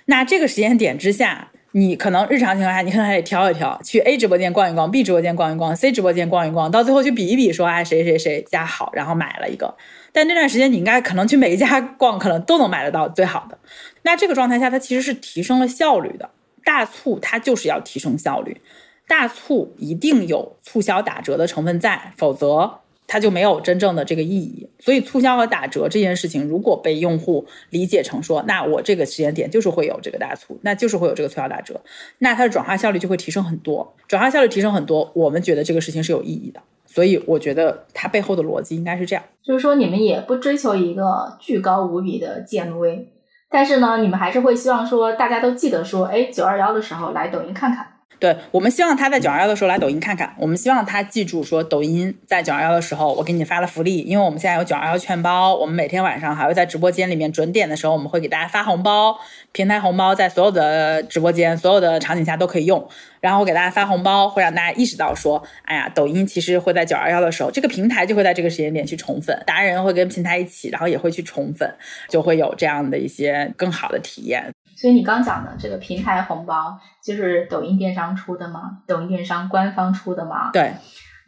那这个时间点之下，你可能日常情况下，你可能还得挑一挑，去 A 直播间逛一逛，B 直播间逛一逛，C 直播间逛一逛，到最后去比一比，说哎谁谁谁家好，然后买了一个。但那段时间你应该可能去每一家逛，可能都能买得到最好的。那这个状态下，它其实是提升了效率的。大促它就是要提升效率。大促一定有促销打折的成分在，否则它就没有真正的这个意义。所以促销和打折这件事情，如果被用户理解成说，那我这个时间点就是会有这个大促，那就是会有这个促销打折，那它的转化效率就会提升很多。转化效率提升很多，我们觉得这个事情是有意义的。所以我觉得它背后的逻辑应该是这样，就是说你们也不追求一个巨高无比的 GMV，但是呢，你们还是会希望说大家都记得说，哎，九二幺的时候来抖音看看。对我们希望他在九二幺的时候来抖音看看，我们希望他记住说抖音在九二幺的时候我给你发了福利，因为我们现在有九二幺券包，我们每天晚上还会在直播间里面准点的时候我们会给大家发红包，平台红包在所有的直播间所有的场景下都可以用，然后我给大家发红包会让大家意识到说，哎呀，抖音其实会在九二幺的时候，这个平台就会在这个时间点去宠粉，达人会跟平台一起，然后也会去宠粉，就会有这样的一些更好的体验。所以你刚讲的这个平台红包，就是抖音电商出的吗？抖音电商官方出的吗？对。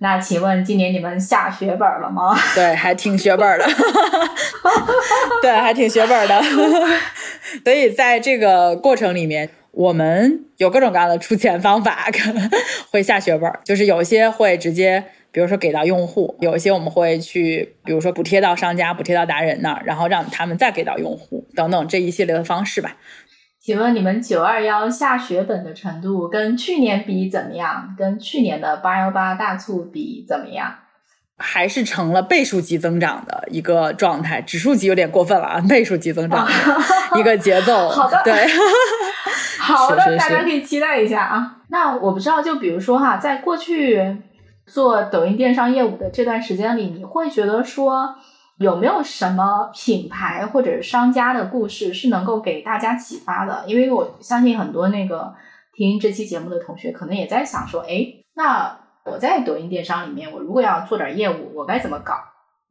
那请问今年你们下血本了吗？对，还挺血本的。对，还挺血本的。所以在这个过程里面，我们有各种各样的出钱方法，可能会下血本，就是有些会直接。比如说给到用户，有一些我们会去，比如说补贴到商家、补贴到达人那儿，然后让他们再给到用户，等等这一系列的方式吧。请问你们九二幺下血本的程度跟去年比怎么样？跟去年的八幺八大促比怎么样？还是成了倍数级增长的一个状态，指数级有点过分了啊！倍数级增长的 一个节奏。好的，对 好的，大家可以期待一下啊。那我不知道，就比如说哈，在过去。做抖音电商业务的这段时间里，你会觉得说有没有什么品牌或者商家的故事是能够给大家启发的？因为我相信很多那个听这期节目的同学可能也在想说，哎，那我在抖音电商里面，我如果要做点业务，我该怎么搞？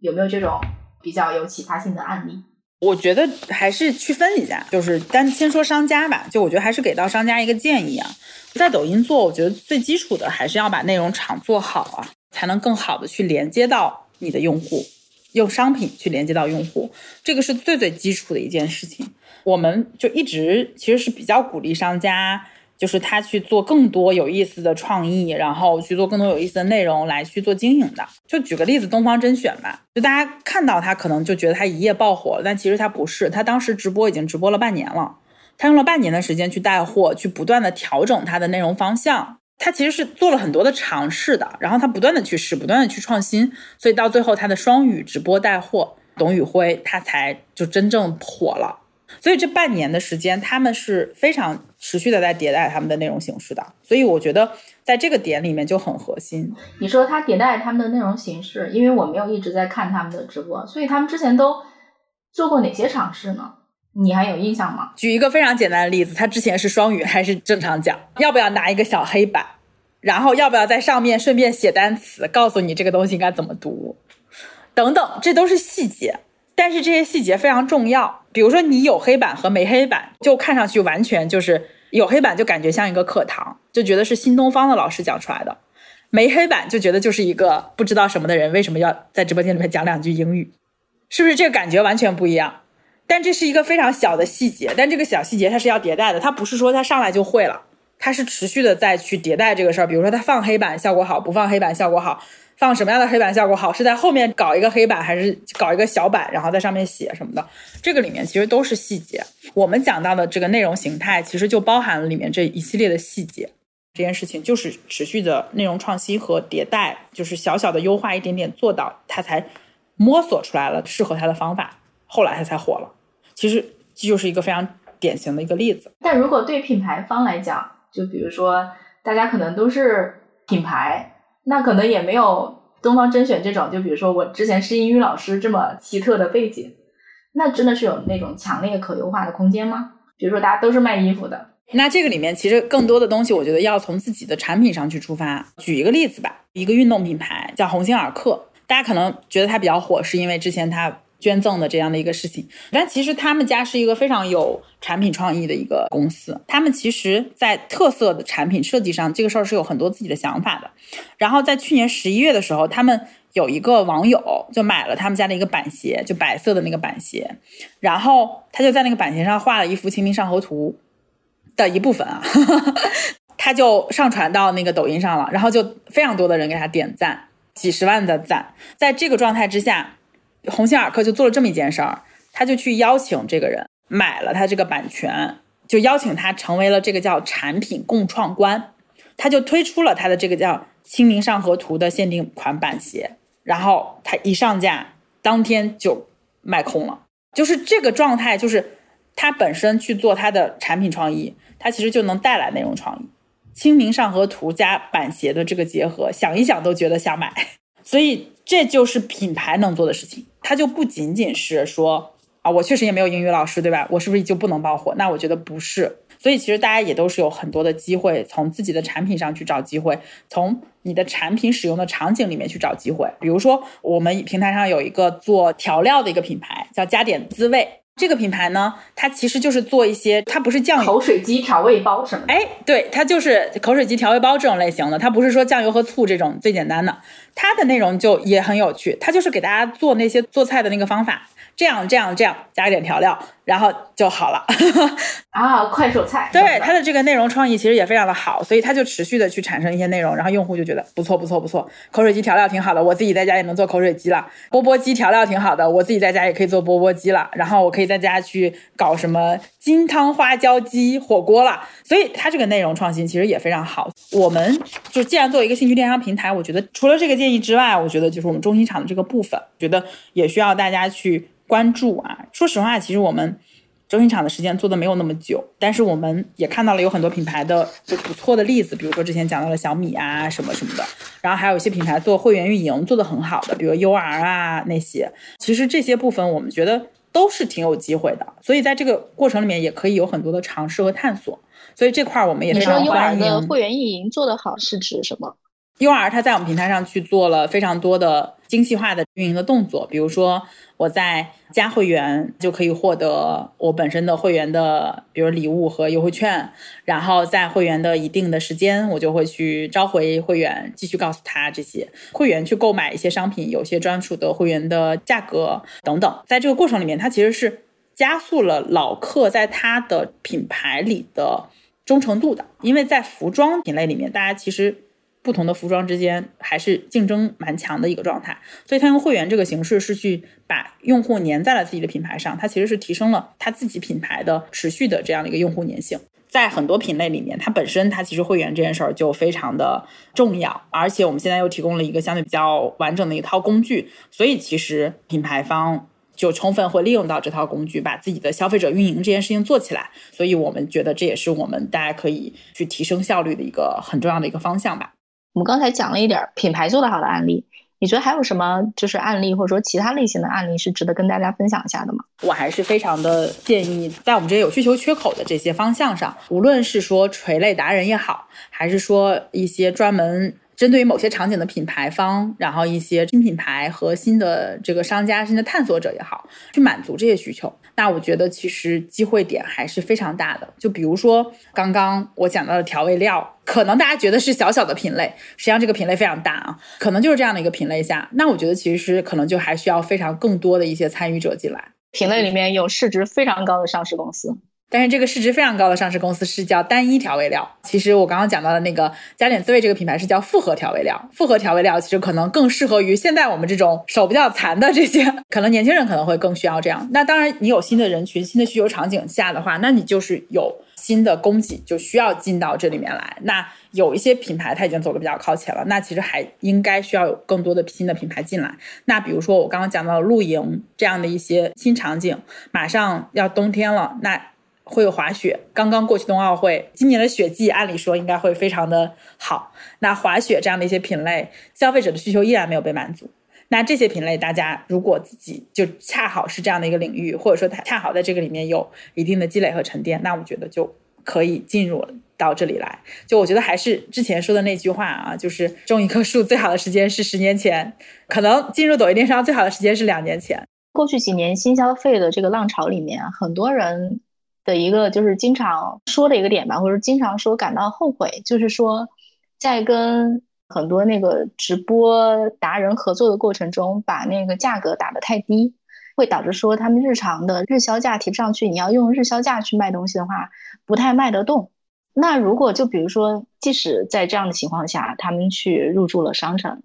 有没有这种比较有启发性的案例？我觉得还是区分一下，就是单先说商家吧，就我觉得还是给到商家一个建议啊。在抖音做，我觉得最基础的还是要把内容场做好啊，才能更好的去连接到你的用户，用商品去连接到用户，这个是最最基础的一件事情。我们就一直其实是比较鼓励商家。就是他去做更多有意思的创意，然后去做更多有意思的内容来去做经营的。就举个例子，东方甄选吧，就大家看到他可能就觉得他一夜爆火，但其实他不是，他当时直播已经直播了半年了，他用了半年的时间去带货，去不断的调整他的内容方向，他其实是做了很多的尝试的，然后他不断的去试，不断的去创新，所以到最后他的双语直播带货，董宇辉他才就真正火了。所以这半年的时间，他们是非常持续的在迭代他们的内容形式的。所以我觉得在这个点里面就很核心。你说他迭代他们的内容形式，因为我没有一直在看他们的直播，所以他们之前都做过哪些尝试呢？你还有印象吗？举一个非常简单的例子，他之前是双语还是正常讲？要不要拿一个小黑板，然后要不要在上面顺便写单词，告诉你这个东西应该怎么读？等等，这都是细节。但是这些细节非常重要，比如说你有黑板和没黑板，就看上去完全就是有黑板就感觉像一个课堂，就觉得是新东方的老师讲出来的；没黑板就觉得就是一个不知道什么的人为什么要在直播间里面讲两句英语，是不是这个感觉完全不一样？但这是一个非常小的细节，但这个小细节它是要迭代的，它不是说它上来就会了，它是持续的再去迭代这个事儿。比如说它放黑板效果好，不放黑板效果好。放什么样的黑板效果好？是在后面搞一个黑板，还是搞一个小板，然后在上面写什么的？这个里面其实都是细节。我们讲到的这个内容形态，其实就包含了里面这一系列的细节。这件事情就是持续的内容创新和迭代，就是小小的优化，一点点做到，它才摸索出来了适合它的方法，后来它才火了。其实这就是一个非常典型的一个例子。但如果对品牌方来讲，就比如说大家可能都是品牌。那可能也没有东方甄选这种，就比如说我之前是英语老师这么奇特的背景，那真的是有那种强烈可优化的空间吗？比如说大家都是卖衣服的，那这个里面其实更多的东西，我觉得要从自己的产品上去出发。举一个例子吧，一个运动品牌叫鸿星尔克，大家可能觉得它比较火，是因为之前它。捐赠的这样的一个事情，但其实他们家是一个非常有产品创意的一个公司。他们其实，在特色的产品设计上，这个事儿是有很多自己的想法的。然后在去年十一月的时候，他们有一个网友就买了他们家的一个板鞋，就白色的那个板鞋，然后他就在那个板鞋上画了一幅《清明上河图》的一部分啊，他就上传到那个抖音上了，然后就非常多的人给他点赞，几十万的赞。在这个状态之下。鸿星尔克就做了这么一件事儿，他就去邀请这个人买了他这个版权，就邀请他成为了这个叫产品共创官，他就推出了他的这个叫《清明上河图》的限定款板鞋，然后他一上架，当天就卖空了。就是这个状态，就是他本身去做他的产品创意，他其实就能带来内容创意。《清明上河图》加板鞋的这个结合，想一想都觉得想买，所以。这就是品牌能做的事情，它就不仅仅是说啊，我确实也没有英语老师，对吧？我是不是就不能爆火？那我觉得不是。所以其实大家也都是有很多的机会，从自己的产品上去找机会，从你的产品使用的场景里面去找机会。比如说，我们平台上有一个做调料的一个品牌，叫加点滋味。这个品牌呢，它其实就是做一些，它不是酱油、口水鸡调味包什么的。哎，对，它就是口水鸡调味包这种类型的，它不是说酱油和醋这种最简单的，它的内容就也很有趣，它就是给大家做那些做菜的那个方法。这样这样这样加一点调料，然后就好了 啊！快手菜，对它的这个内容创意其实也非常的好，所以它就持续的去产生一些内容，然后用户就觉得不错不错不错，口水鸡调料挺好的，我自己在家也能做口水鸡了；钵钵鸡调料挺好的，我自己在家也可以做钵钵鸡了。然后我可以在家去搞什么金汤花椒鸡火锅了。所以它这个内容创新其实也非常好。我们就既然作为一个兴趣电商平台，我觉得除了这个建议之外，我觉得就是我们中心场的这个部分，觉得也需要大家去。关注啊，说实话，其实我们中心场的时间做的没有那么久，但是我们也看到了有很多品牌的就不错的例子，比如说之前讲到了小米啊什么什么的，然后还有一些品牌做会员运营做的很好的，比如 UR 啊那些，其实这些部分我们觉得都是挺有机会的，所以在这个过程里面也可以有很多的尝试和探索，所以这块我们也非常欢迎。你说 UR 的会员运营做得好是指什么？UR 它在我们平台上去做了非常多的精细化的运营的动作，比如说。我在加会员就可以获得我本身的会员的，比如礼物和优惠券，然后在会员的一定的时间，我就会去召回会员，继续告诉他这些会员去购买一些商品，有些专属的会员的价格等等。在这个过程里面，它其实是加速了老客在他的品牌里的忠诚度的，因为在服装品类里面，大家其实。不同的服装之间还是竞争蛮强的一个状态，所以他用会员这个形式是去把用户粘在了自己的品牌上，它其实是提升了他自己品牌的持续的这样的一个用户粘性。在很多品类里面，它本身它其实会员这件事儿就非常的重要，而且我们现在又提供了一个相对比较完整的一套工具，所以其实品牌方就充分会利用到这套工具，把自己的消费者运营这件事情做起来。所以我们觉得这也是我们大家可以去提升效率的一个很重要的一个方向吧。我们刚才讲了一点品牌做得好的案例，你觉得还有什么就是案例或者说其他类型的案例是值得跟大家分享一下的吗？我还是非常的建议，在我们这些有需求缺口的这些方向上，无论是说垂类达人也好，还是说一些专门。针对于某些场景的品牌方，然后一些新品牌和新的这个商家、新的探索者也好，去满足这些需求，那我觉得其实机会点还是非常大的。就比如说刚刚我讲到的调味料，可能大家觉得是小小的品类，实际上这个品类非常大啊，可能就是这样的一个品类下，那我觉得其实可能就还需要非常更多的一些参与者进来。品类里面有市值非常高的上市公司。但是这个市值非常高的上市公司是叫单一调味料。其实我刚刚讲到的那个加点滋味这个品牌是叫复合调味料。复合调味料其实可能更适合于现在我们这种手比较残的这些，可能年轻人可能会更需要这样。那当然，你有新的人群、新的需求场景下的话，那你就是有新的供给就需要进到这里面来。那有一些品牌它已经走的比较靠前了，那其实还应该需要有更多的新的品牌进来。那比如说我刚刚讲到露营这样的一些新场景，马上要冬天了，那。会有滑雪，刚刚过去冬奥会，今年的雪季按理说应该会非常的好。那滑雪这样的一些品类，消费者的需求依然没有被满足。那这些品类，大家如果自己就恰好是这样的一个领域，或者说它恰好在这个里面有一定的积累和沉淀，那我觉得就可以进入到这里来。就我觉得还是之前说的那句话啊，就是种一棵树最好的时间是十年前，可能进入抖音电商最好的时间是两年前。过去几年新消费的这个浪潮里面，很多人。的一个就是经常说的一个点吧，或者经常说感到后悔，就是说在跟很多那个直播达人合作的过程中，把那个价格打得太低，会导致说他们日常的日销价提不上去。你要用日销价去卖东西的话，不太卖得动。那如果就比如说，即使在这样的情况下，他们去入驻了商城，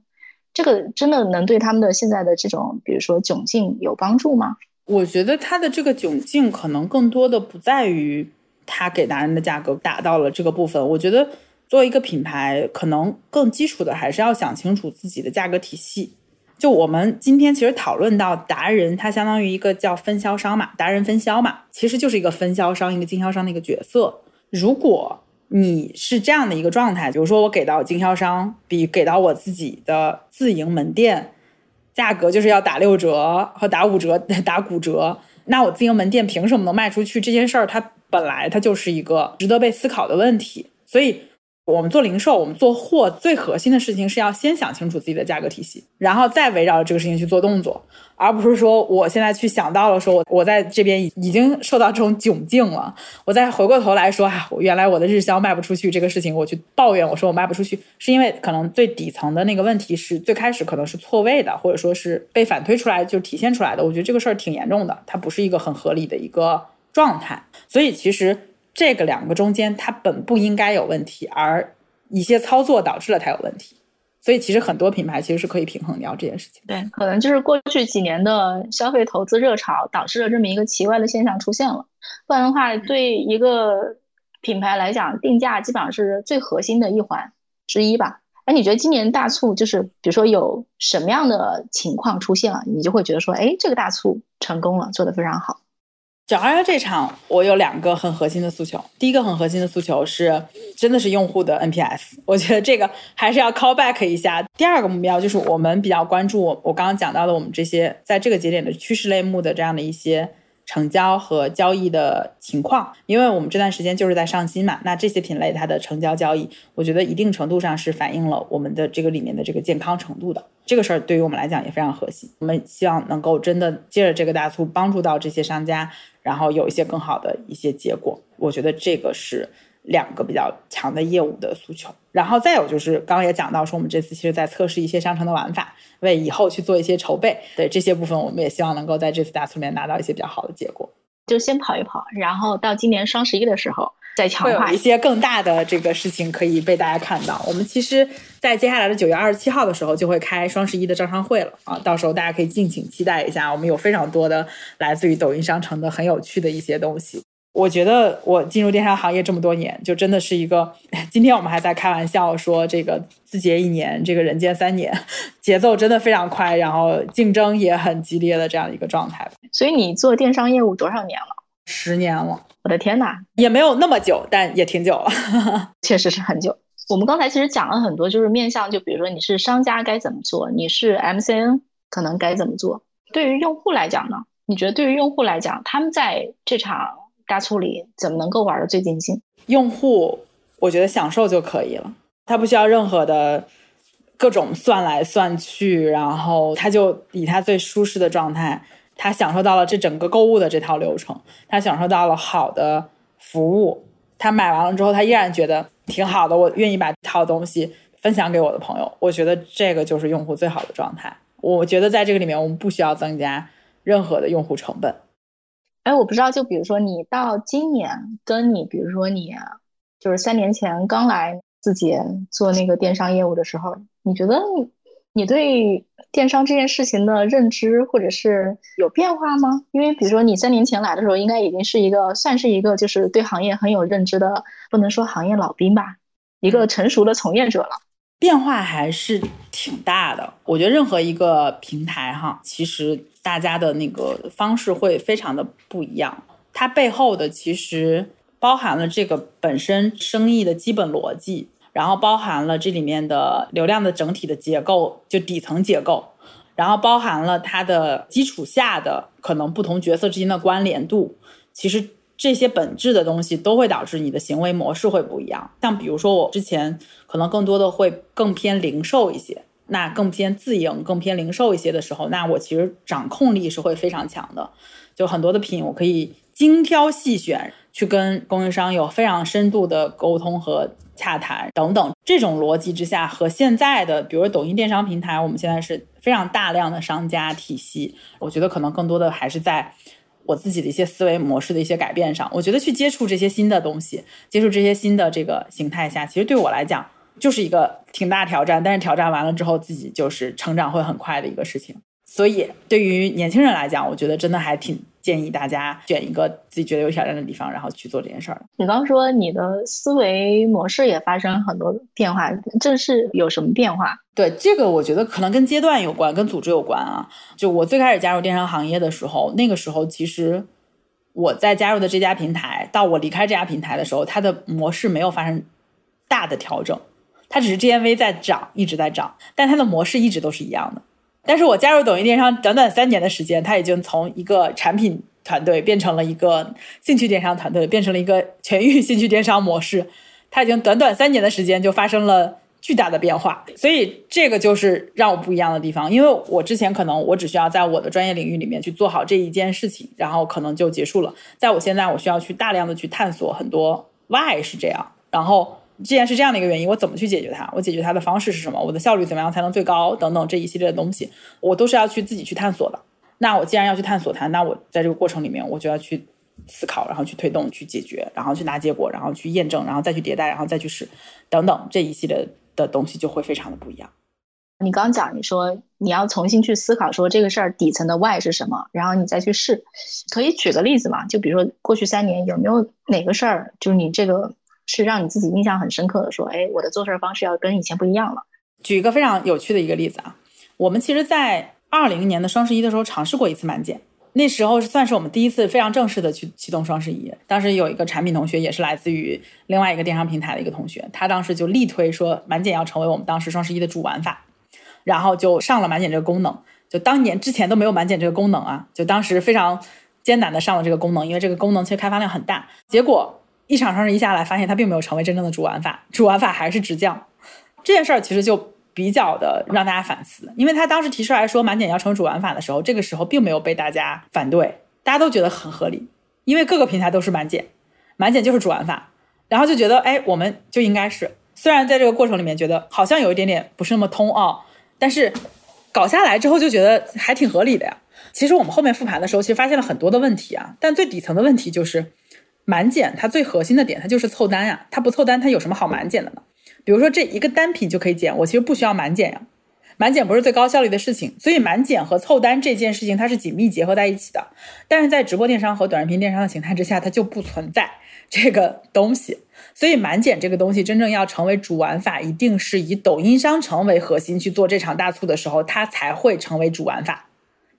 这个真的能对他们的现在的这种，比如说窘境有帮助吗？我觉得他的这个窘境可能更多的不在于他给达人的价格达到了这个部分。我觉得作为一个品牌，可能更基础的还是要想清楚自己的价格体系。就我们今天其实讨论到达人，它相当于一个叫分销商嘛，达人分销嘛，其实就是一个分销商、一个经销商的一个角色。如果你是这样的一个状态，比如说我给到经销商比给到我自己的自营门店。价格就是要打六折和打五折、打骨折，那我自营门店凭什么能卖出去？这件事儿它本来它就是一个值得被思考的问题。所以我们做零售，我们做货最核心的事情是要先想清楚自己的价格体系，然后再围绕着这个事情去做动作，而不是说我现在去想到了说我我在这边已已经受到这种窘境了，我再回过头来说啊，原来我的日销卖不出去这个事情，我去抱怨我说我卖不出去，是因为可能最底层的那个问题是最开始可能是错位的，或者说是被反推出来就体现出来的。我觉得这个事儿挺严重的，它不是一个很合理的一个状态，所以其实。这个两个中间，它本不应该有问题，而一些操作导致了它有问题。所以其实很多品牌其实是可以平衡掉这件事情。对，可能就是过去几年的消费投资热潮导致了这么一个奇怪的现象出现了。不然的话，对一个品牌来讲，定价基本上是最核心的一环之一吧。哎，你觉得今年大促就是比如说有什么样的情况出现了，你就会觉得说，哎，这个大促成功了，做得非常好。九二幺这场，我有两个很核心的诉求。第一个很核心的诉求是，真的是用户的 NPS，我觉得这个还是要 call back 一下。第二个目标就是我们比较关注我刚刚讲到的我们这些在这个节点的趋势类目的这样的一些。成交和交易的情况，因为我们这段时间就是在上新嘛，那这些品类它的成交交易，我觉得一定程度上是反映了我们的这个里面的这个健康程度的。这个事儿对于我们来讲也非常核心，我们希望能够真的借着这个大促帮助到这些商家，然后有一些更好的一些结果。我觉得这个是。两个比较强的业务的诉求，然后再有就是刚刚也讲到说，我们这次其实在测试一些商城的玩法，为以后去做一些筹备。对这些部分，我们也希望能够在这次大促里面拿到一些比较好的结果。就先跑一跑，然后到今年双十一的时候再强化一些更大的这个事情可以被大家看到。我们其实，在接下来的九月二十七号的时候就会开双十一的招商会了啊，到时候大家可以敬请期待一下。我们有非常多的来自于抖音商城的很有趣的一些东西。我觉得我进入电商行业这么多年，就真的是一个。今天我们还在开玩笑说，这个字节一年，这个人间三年，节奏真的非常快，然后竞争也很激烈的这样一个状态。所以你做电商业务多少年了？十年了。我的天哪，也没有那么久，但也挺久了。确实是很久。我们刚才其实讲了很多，就是面向，就比如说你是商家该怎么做，你是 MCN 可能该怎么做。对于用户来讲呢？你觉得对于用户来讲，他们在这场大促里怎么能够玩的最尽兴？用户，我觉得享受就可以了，他不需要任何的各种算来算去，然后他就以他最舒适的状态，他享受到了这整个购物的这套流程，他享受到了好的服务，他买完了之后，他依然觉得挺好的，我愿意把这套东西分享给我的朋友，我觉得这个就是用户最好的状态。我觉得在这个里面，我们不需要增加任何的用户成本。哎，我不知道，就比如说你到今年，跟你比如说你就是三年前刚来字节做那个电商业务的时候，你觉得你对电商这件事情的认知或者是有变化吗？因为比如说你三年前来的时候，应该已经是一个算是一个就是对行业很有认知的，不能说行业老兵吧，一个成熟的从业者了。变化还是挺大的。我觉得任何一个平台哈，其实。大家的那个方式会非常的不一样，它背后的其实包含了这个本身生意的基本逻辑，然后包含了这里面的流量的整体的结构，就底层结构，然后包含了它的基础下的可能不同角色之间的关联度，其实这些本质的东西都会导致你的行为模式会不一样。像比如说我之前可能更多的会更偏零售一些。那更偏自营、更偏零售一些的时候，那我其实掌控力是会非常强的。就很多的品，我可以精挑细选，去跟供应商有非常深度的沟通和洽谈等等。这种逻辑之下，和现在的，比如说抖音电商平台，我们现在是非常大量的商家体系，我觉得可能更多的还是在我自己的一些思维模式的一些改变上。我觉得去接触这些新的东西，接触这些新的这个形态下，其实对我来讲。就是一个挺大挑战，但是挑战完了之后，自己就是成长会很快的一个事情。所以对于年轻人来讲，我觉得真的还挺建议大家选一个自己觉得有挑战的地方，然后去做这件事儿。你刚说你的思维模式也发生很多变化，这是有什么变化？对这个，我觉得可能跟阶段有关，跟组织有关啊。就我最开始加入电商行业的时候，那个时候其实我在加入的这家平台，到我离开这家平台的时候，它的模式没有发生大的调整。它只是 GMV 在涨，一直在涨，但它的模式一直都是一样的。但是我加入抖音电商短短三年的时间，它已经从一个产品团队变成了一个兴趣电商团队，变成了一个全域兴趣电商模式。它已经短短三年的时间就发生了巨大的变化，所以这个就是让我不一样的地方。因为我之前可能我只需要在我的专业领域里面去做好这一件事情，然后可能就结束了。在我现在，我需要去大量的去探索很多 why 是这样，然后既然是这样的一个原因，我怎么去解决它？我解决它的方式是什么？我的效率怎么样才能最高？等等这一系列的东西，我都是要去自己去探索的。那我既然要去探索它，那我在这个过程里面，我就要去思考，然后去推动、去解决，然后去拿结果，然后去验证，然后再去迭代，然后再去试，等等这一系列的东西就会非常的不一样。你刚讲，你说你要重新去思考，说这个事儿底层的 why 是什么，然后你再去试。可以举个例子嘛？就比如说过去三年有没有哪个事儿，就是你这个是让你自己印象很深刻的，说，哎，我的做事方式要跟以前不一样了。举一个非常有趣的一个例子啊，我们其实，在二零年的双十一的时候尝试过一次满减，那时候算是我们第一次非常正式的去启动双十一。当时有一个产品同学，也是来自于另外一个电商平台的一个同学，他当时就力推说满减要成为我们当时双十一的主玩法，然后就上了满减这个功能。就当年之前都没有满减这个功能啊，就当时非常艰难的上了这个功能，因为这个功能其实开发量很大。结果一场双十一下来，发现它并没有成为真正的主玩法，主玩法还是直降。这件事儿其实就。比较的让大家反思，因为他当时提出来说满减要成为主玩法的时候，这个时候并没有被大家反对，大家都觉得很合理，因为各个平台都是满减，满减就是主玩法，然后就觉得哎，我们就应该是，虽然在这个过程里面觉得好像有一点点不是那么通奥，但是搞下来之后就觉得还挺合理的呀。其实我们后面复盘的时候，其实发现了很多的问题啊，但最底层的问题就是满减它最核心的点，它就是凑单呀，它不凑单，它有什么好满减的呢？比如说这一个单品就可以减，我其实不需要满减呀，满减不是最高效率的事情，所以满减和凑单这件事情它是紧密结合在一起的。但是在直播电商和短视频电商的形态之下，它就不存在 这个东西。所以满减这个东西真正要成为主玩法，一定是以抖音商城为核心去做这场大促的时候，它才会成为主玩法。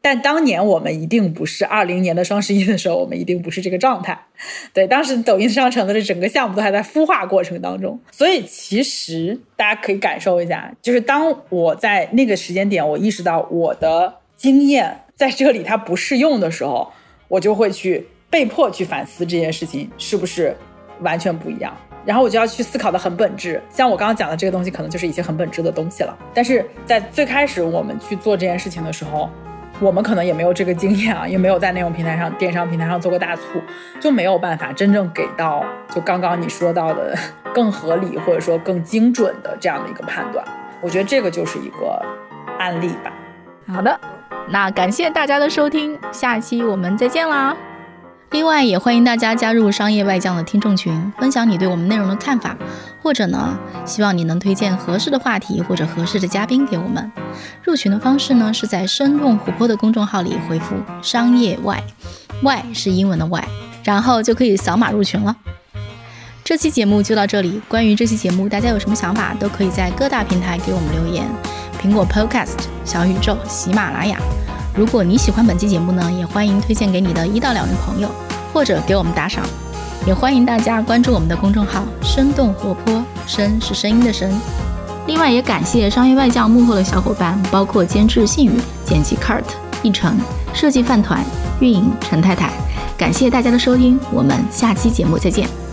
但当年我们一定不是二零年的双十一的时候，我们一定不是这个状态。对，当时抖音商城的这整个项目都还在孵化过程当中，所以其实大家可以感受一下，就是当我在那个时间点，我意识到我的经验在这里它不适用的时候，我就会去被迫去反思这件事情是不是完全不一样，然后我就要去思考的很本质。像我刚刚讲的这个东西，可能就是一些很本质的东西了。但是在最开始我们去做这件事情的时候，我们可能也没有这个经验啊，也没有在内容平台上、电商平台上做过大促，就没有办法真正给到就刚刚你说到的更合理或者说更精准的这样的一个判断。我觉得这个就是一个案例吧。好的，那感谢大家的收听，下期我们再见啦。另外，也欢迎大家加入商业外将的听众群，分享你对我们内容的看法，或者呢，希望你能推荐合适的话题或者合适的嘉宾给我们。入群的方式呢，是在生动活泼的公众号里回复“商业外”，“外”是英文的“外”，然后就可以扫码入群了。这期节目就到这里，关于这期节目，大家有什么想法，都可以在各大平台给我们留言，苹果 Podcast、小宇宙、喜马拉雅。如果你喜欢本期节目呢，也欢迎推荐给你的一到两位朋友，或者给我们打赏。也欢迎大家关注我们的公众号“生动活泼”，声是声音的声。另外，也感谢商业外教幕后的小伙伴，包括监制信宇、剪辑 Kurt、一成、设计饭团、运营陈太太。感谢大家的收听，我们下期节目再见。